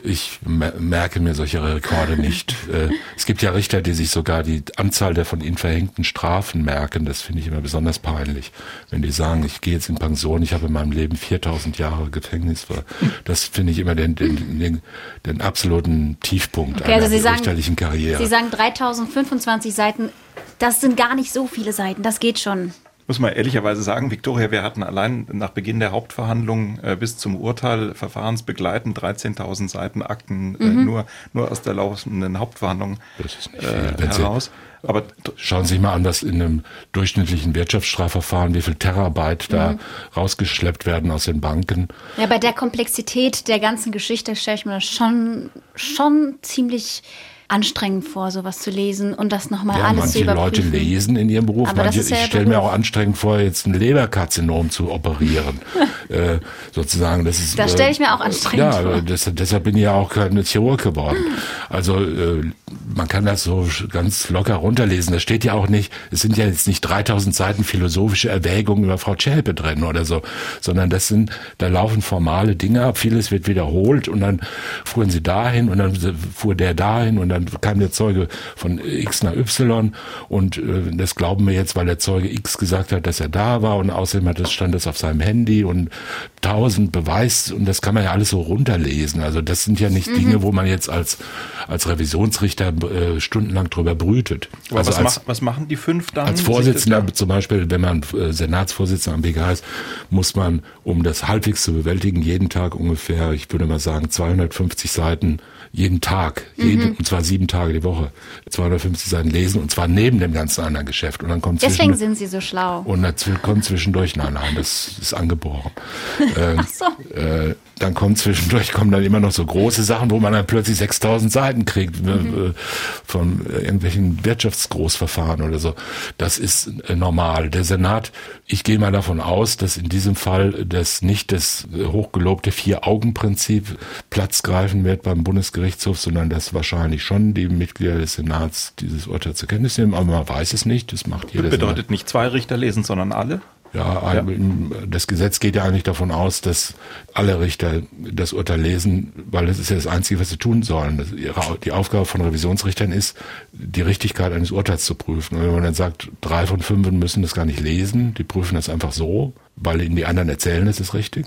ich, merke mir solche Rekorde nicht. Äh, es gibt ja Richter, die sich sogar die Anzahl der von ihnen verhängten Strafen merken. Das finde ich immer besonders peinlich. Wenn die sagen, ich gehe jetzt in Pension, ich habe in meinem Leben 4000 Jahre Gefängnis. Das finde ich immer den, den, den, den absoluten Tiefpunkt okay, einer also richterlichen Karriere. Sie sagen 3025 Seiten. Das sind gar nicht so viele Seiten. Das geht schon muss man ehrlicherweise sagen, Viktoria, wir hatten allein nach Beginn der Hauptverhandlung äh, bis zum Urteil verfahrensbegleitend 13.000 Seiten Akten äh, mhm. nur, nur aus der laufenden Hauptverhandlung äh, heraus. Aber schauen Sie sich mal an, was in einem durchschnittlichen Wirtschaftsstrafverfahren, wie viel Terabyte mhm. da rausgeschleppt werden aus den Banken. Ja, bei der Komplexität der ganzen Geschichte stelle ich mir das schon, schon ziemlich anstrengend vor, sowas zu lesen und das nochmal ja, alles zu überprüfen. Manche Leute lesen in ihrem Beruf. Aber manche, ja ich stelle mir auch anstrengend vor, jetzt ein Leberkarzinom zu operieren. äh, sozusagen, das ist. Das stelle ich mir auch anstrengend ja, vor. Ja, deshalb bin ich ja auch kein Chirurg geworden. Also äh, man kann das so ganz locker runterlesen. Das steht ja auch nicht, es sind ja jetzt nicht 3000 Seiten philosophische Erwägungen über Frau Zschäpe drin oder so, sondern das sind, da laufen formale Dinge ab, vieles wird wiederholt und dann fuhren sie dahin und dann fuhr der dahin und dann dann kam der Zeuge von X nach Y und äh, das glauben wir jetzt, weil der Zeuge X gesagt hat, dass er da war und außerdem hat das, stand das auf seinem Handy und tausend Beweis und das kann man ja alles so runterlesen. Also das sind ja nicht mhm. Dinge, wo man jetzt als, als Revisionsrichter äh, stundenlang drüber brütet. Aber also was, als, mach, was machen die fünf dann? Als Vorsitzender zum Beispiel, wenn man äh, Senatsvorsitzender am BGH ist, muss man, um das halbwegs zu bewältigen, jeden Tag ungefähr, ich würde mal sagen, 250 Seiten jeden Tag, jeden, mhm. und zwar sieben Tage die Woche, 250 Seiten lesen und zwar neben dem ganzen anderen Geschäft. Und dann kommt Deswegen sind Sie so schlau. Und dann kommt zwischendurch, nein, nein, das ist angeboren. äh, Ach so. Äh, dann kommt zwischendurch kommen dann immer noch so große Sachen, wo man dann plötzlich 6000 Seiten kriegt ne, mhm. Äh, von irgendwelchen Wirtschaftsgroßverfahren oder so. Das ist äh, normal. Der Senat, ich gehe mal davon aus, dass in diesem Fall das nicht das hochgelobte Vier-Augen-Prinzip Platz greifen wird beim Bundesgerichtshof, sondern dass wahrscheinlich schon die Mitglieder des Senats dieses Urteil zur Kenntnis nehmen, aber man weiß es nicht. Das macht jeder. Bedeutet Senat. nicht zwei Richter lesen, sondern alle? Ja, ja, das Gesetz geht ja eigentlich davon aus, dass alle Richter das Urteil lesen, weil das ist ja das Einzige, was sie tun sollen. die Aufgabe von Revisionsrichtern ist, die Richtigkeit eines Urteils zu prüfen. Und wenn man dann sagt, drei von fünf müssen das gar nicht lesen, die prüfen das einfach so, weil ihnen die anderen erzählen, es ist richtig,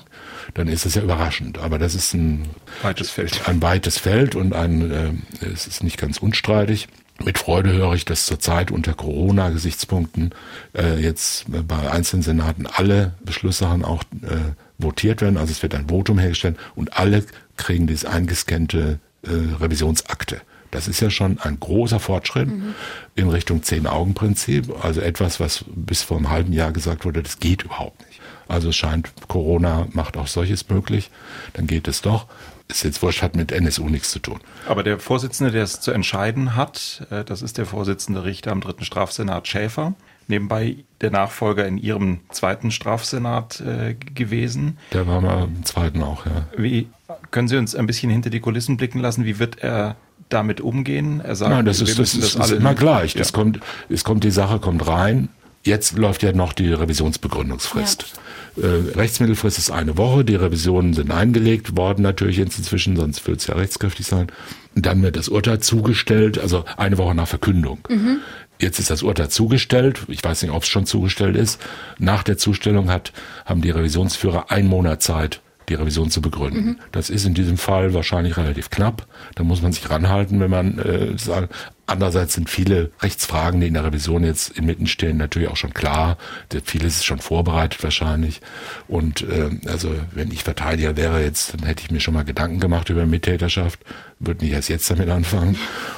dann ist das ja überraschend. Aber das ist ein weites Feld, ein weites Feld und ein, äh, es ist nicht ganz unstreitig. Mit Freude höre ich, dass zurzeit unter Corona-Gesichtspunkten äh, jetzt bei einzelnen Senaten alle Beschlusssachen auch äh, votiert werden. Also es wird ein Votum hergestellt und alle kriegen diese eingescannte äh, Revisionsakte. Das ist ja schon ein großer Fortschritt mhm. in Richtung Zehn-Augen-Prinzip. Also etwas, was bis vor einem halben Jahr gesagt wurde, das geht überhaupt nicht. Also es scheint, Corona macht auch solches möglich. Dann geht es doch. Ist jetzt wurscht, hat mit NSU nichts zu tun. Aber der Vorsitzende, der es zu entscheiden hat, äh, das ist der Vorsitzende Richter am dritten Strafsenat Schäfer. Nebenbei der Nachfolger in Ihrem zweiten Strafsenat äh, gewesen. Der war mal im zweiten auch, ja. Wie können Sie uns ein bisschen hinter die Kulissen blicken lassen? Wie wird er damit umgehen? Er sagt, Nein, das ist, das ist, das ist immer gleich. Ja. Das kommt, es kommt, die Sache kommt rein. Jetzt läuft ja noch die Revisionsbegründungsfrist. Ja. Äh, Rechtsmittelfrist ist eine Woche. Die Revisionen sind eingelegt worden natürlich jetzt inzwischen, sonst wird es ja rechtskräftig sein. Dann wird das Urteil zugestellt, also eine Woche nach Verkündung. Mhm. Jetzt ist das Urteil zugestellt. Ich weiß nicht, ob es schon zugestellt ist. Nach der Zustellung hat, haben die Revisionsführer einen Monat Zeit, die Revision zu begründen. Mhm. Das ist in diesem Fall wahrscheinlich relativ knapp. Da muss man sich ranhalten, wenn man äh, sagt, Andererseits sind viele Rechtsfragen, die in der Revision jetzt inmitten stehen, natürlich auch schon klar. Vieles ist schon vorbereitet wahrscheinlich. Und äh, also wenn ich Verteidiger wäre jetzt, dann hätte ich mir schon mal Gedanken gemacht über Mittäterschaft. Würde nicht erst jetzt damit anfangen.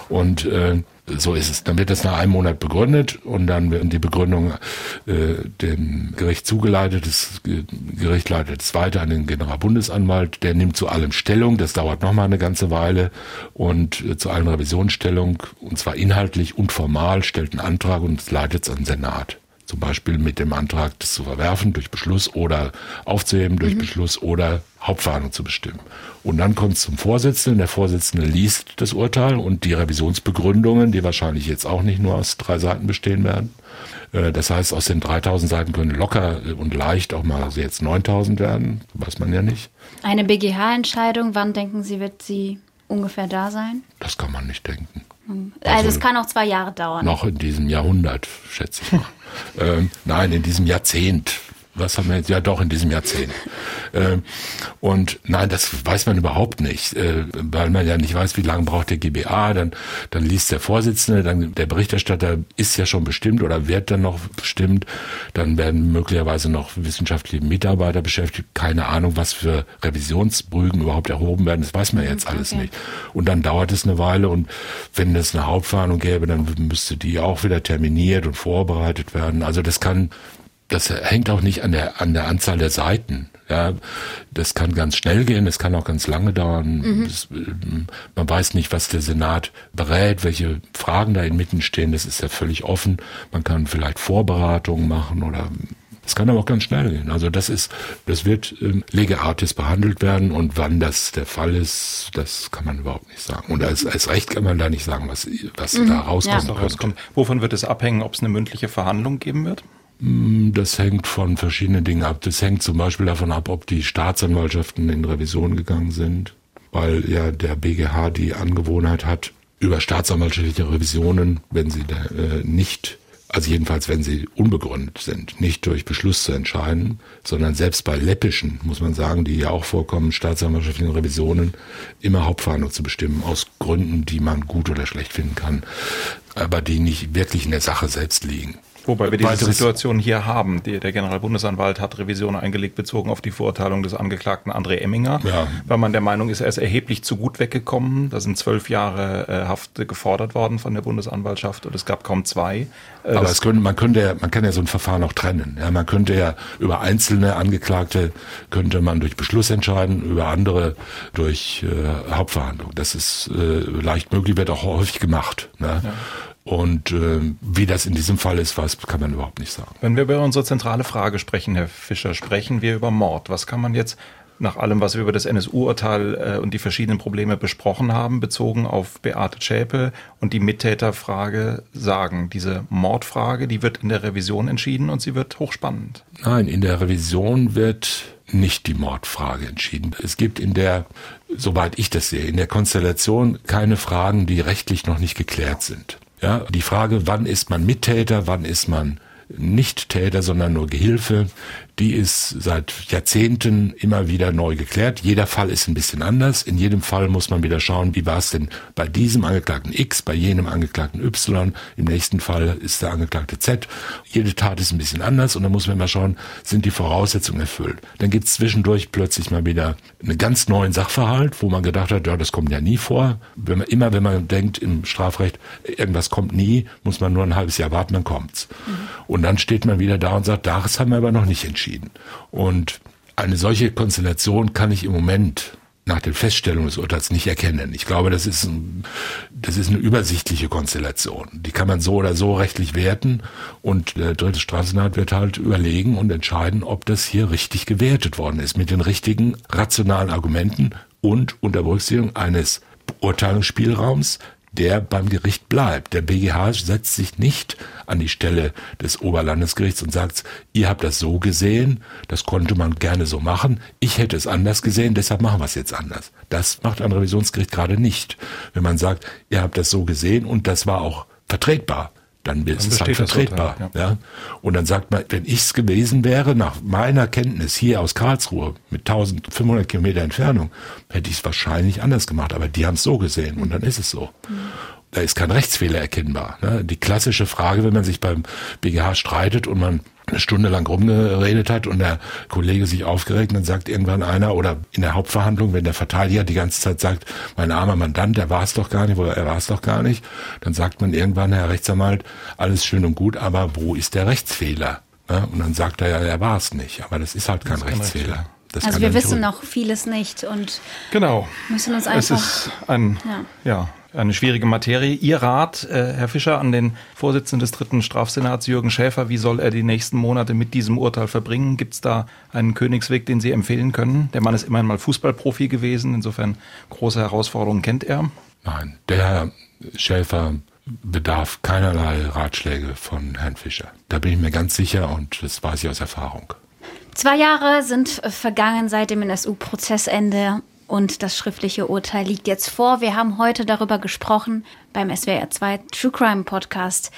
Und äh, so ist es. Dann wird das nach einem Monat begründet und dann wird die Begründung äh, dem Gericht zugeleitet. Das Gericht leitet es weiter an den Generalbundesanwalt. Der nimmt zu allem Stellung. Das dauert nochmal eine ganze Weile. Und äh, zu allen Revisionsstellung, und zwar inhaltlich und formal, stellt einen Antrag und leitet es an den Senat. Zum Beispiel mit dem Antrag, das zu verwerfen durch Beschluss oder aufzuheben durch mhm. Beschluss oder Hauptverhandlung zu bestimmen. Und dann kommt es zum Vorsitzenden. Der Vorsitzende liest das Urteil und die Revisionsbegründungen, die wahrscheinlich jetzt auch nicht nur aus drei Seiten bestehen werden. Äh, das heißt, aus den 3000 Seiten können locker und leicht auch mal jetzt 9000 werden. Weiß man ja nicht. Eine BGH-Entscheidung, wann denken Sie, wird sie ungefähr da sein? Das kann man nicht denken. Also, also es kann auch zwei Jahre dauern. Noch in diesem Jahrhundert, schätze ich mal. ähm, nein, in diesem Jahrzehnt was haben wir jetzt? Ja, doch, in diesem Jahrzehnt. äh, und nein, das weiß man überhaupt nicht, äh, weil man ja nicht weiß, wie lange braucht der GBA, dann, dann liest der Vorsitzende, dann der Berichterstatter ist ja schon bestimmt oder wird dann noch bestimmt, dann werden möglicherweise noch wissenschaftliche Mitarbeiter beschäftigt, keine Ahnung, was für Revisionsbrügen überhaupt erhoben werden, das weiß man jetzt alles okay. nicht. Und dann dauert es eine Weile und wenn es eine Hauptverhandlung gäbe, dann müsste die auch wieder terminiert und vorbereitet werden. Also das kann das hängt auch nicht an der, an der Anzahl der Seiten. Ja, das kann ganz schnell gehen, es kann auch ganz lange dauern. Mhm. Das, man weiß nicht, was der Senat berät, welche Fragen da inmitten stehen. Das ist ja völlig offen. Man kann vielleicht Vorberatungen machen oder es kann aber auch ganz schnell gehen. Also das ist, das wird ähm, lege artis behandelt werden und wann das der Fall ist, das kann man überhaupt nicht sagen. Und als, als Recht kann man da nicht sagen, was, was mhm. da rauskommt. Ja. rauskommt. Wovon wird es abhängen, ob es eine mündliche Verhandlung geben wird? Hm, das hängt von verschiedenen Dingen ab. Das hängt zum Beispiel davon ab, ob die Staatsanwaltschaften in Revision gegangen sind, weil ja der BGH die Angewohnheit hat, über staatsanwaltliche Revisionen, wenn sie äh, nicht, also jedenfalls wenn sie unbegründet sind, nicht durch Beschluss zu entscheiden, sondern selbst bei läppischen, muss man sagen, die ja auch vorkommen, staatsanwaltlichen Revisionen, immer Hauptverhandlung zu bestimmen, aus Gründen, die man gut oder schlecht finden kann, aber die nicht wirklich in der Sache selbst liegen. Wobei wir diese Situation hier haben. Die, der Generalbundesanwalt hat Revision eingelegt bezogen auf die Verurteilung des Angeklagten André Emminger, ja. weil man der Meinung ist, er ist erheblich zu gut weggekommen. Da sind zwölf Jahre äh, Haft gefordert worden von der Bundesanwaltschaft und es gab kaum zwei. Äh, Aber es könnte, man könnte ja, man kann ja so ein Verfahren auch trennen. Ja, man könnte ja über einzelne Angeklagte könnte man durch Beschluss entscheiden, über andere durch äh, Hauptverhandlung. Das ist äh, leicht möglich, wird auch häufig gemacht. Ne? Ja. Und äh, wie das in diesem Fall ist, was kann man überhaupt nicht sagen. Wenn wir über unsere zentrale Frage sprechen, Herr Fischer, sprechen wir über Mord. Was kann man jetzt nach allem, was wir über das NSU-Urteil äh, und die verschiedenen Probleme besprochen haben, bezogen auf Beate Zschäpe und die Mittäterfrage sagen? Diese Mordfrage, die wird in der Revision entschieden und sie wird hochspannend. Nein, in der Revision wird nicht die Mordfrage entschieden. Es gibt in der, soweit ich das sehe, in der Konstellation keine Fragen, die rechtlich noch nicht geklärt sind. Ja, die Frage, wann ist man Mittäter, wann ist man nicht Täter, sondern nur Gehilfe. Die ist seit Jahrzehnten immer wieder neu geklärt. Jeder Fall ist ein bisschen anders. In jedem Fall muss man wieder schauen, wie war es denn bei diesem Angeklagten X, bei jenem Angeklagten Y. Im nächsten Fall ist der Angeklagte Z. Jede Tat ist ein bisschen anders und dann muss man mal schauen, sind die Voraussetzungen erfüllt. Dann gibt es zwischendurch plötzlich mal wieder einen ganz neuen Sachverhalt, wo man gedacht hat, ja, das kommt ja nie vor. Wenn man, immer wenn man denkt im Strafrecht, irgendwas kommt nie, muss man nur ein halbes Jahr warten, dann kommt's. Mhm. Und dann steht man wieder da und sagt, das haben wir aber noch nicht entschieden. Und eine solche Konstellation kann ich im Moment nach der Feststellung des Urteils nicht erkennen. Ich glaube, das ist, ein, das ist eine übersichtliche Konstellation. Die kann man so oder so rechtlich werten und der dritte Strafsenat wird halt überlegen und entscheiden, ob das hier richtig gewertet worden ist mit den richtigen rationalen Argumenten und unter Berücksichtigung eines Beurteilungsspielraums, der beim Gericht bleibt. Der BGH setzt sich nicht an die Stelle des Oberlandesgerichts und sagt, ihr habt das so gesehen, das konnte man gerne so machen, ich hätte es anders gesehen, deshalb machen wir es jetzt anders. Das macht ein Revisionsgericht gerade nicht. Wenn man sagt, ihr habt das so gesehen und das war auch vertretbar, dann ist es halt vertretbar. Total, ja. ja. Und dann sagt man, wenn ich es gewesen wäre, nach meiner Kenntnis hier aus Karlsruhe mit 1500 Kilometer Entfernung, hätte ich es wahrscheinlich anders gemacht. Aber die haben es so gesehen und dann ist es so. Mhm. Da ist kein Rechtsfehler erkennbar. Ne? Die klassische Frage, wenn man sich beim BGH streitet und man eine Stunde lang rumgeredet hat und der Kollege sich aufgeregt, dann sagt irgendwann einer oder in der Hauptverhandlung, wenn der Verteidiger die ganze Zeit sagt, mein armer Mandant, der war es doch gar nicht oder er war es doch gar nicht, dann sagt man irgendwann, Herr Rechtsanwalt, alles schön und gut, aber wo ist der Rechtsfehler? Und dann sagt er ja, er war es nicht, aber das ist halt kein Rechtsfehler. Das also wir wissen noch vieles nicht und genau. müssen uns einfach. Es ist ein, ja. ja eine schwierige Materie. Ihr Rat, äh, Herr Fischer, an den Vorsitzenden des dritten Strafsenats, Jürgen Schäfer, wie soll er die nächsten Monate mit diesem Urteil verbringen? Gibt es da einen Königsweg, den Sie empfehlen können? Der Mann ist immerhin mal Fußballprofi gewesen, insofern große Herausforderungen kennt er. Nein, der Herr Schäfer bedarf keinerlei Ratschläge von Herrn Fischer. Da bin ich mir ganz sicher und das weiß ich aus Erfahrung. Zwei Jahre sind vergangen seit dem NSU-Prozessende und das schriftliche Urteil liegt jetzt vor. Wir haben heute darüber gesprochen beim SWR 2 True Crime Podcast.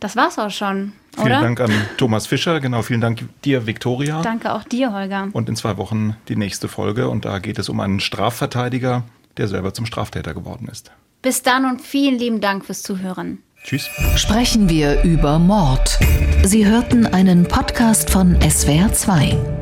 Das war's auch schon. Oder? Vielen Dank an Thomas Fischer, genau, vielen Dank dir, Viktoria. Danke auch dir, Holger. Und in zwei Wochen die nächste Folge und da geht es um einen Strafverteidiger, der selber zum Straftäter geworden ist. Bis dann und vielen lieben Dank fürs Zuhören. Tschüss. Sprechen wir über Mord. Sie hörten einen Podcast von SWR 2.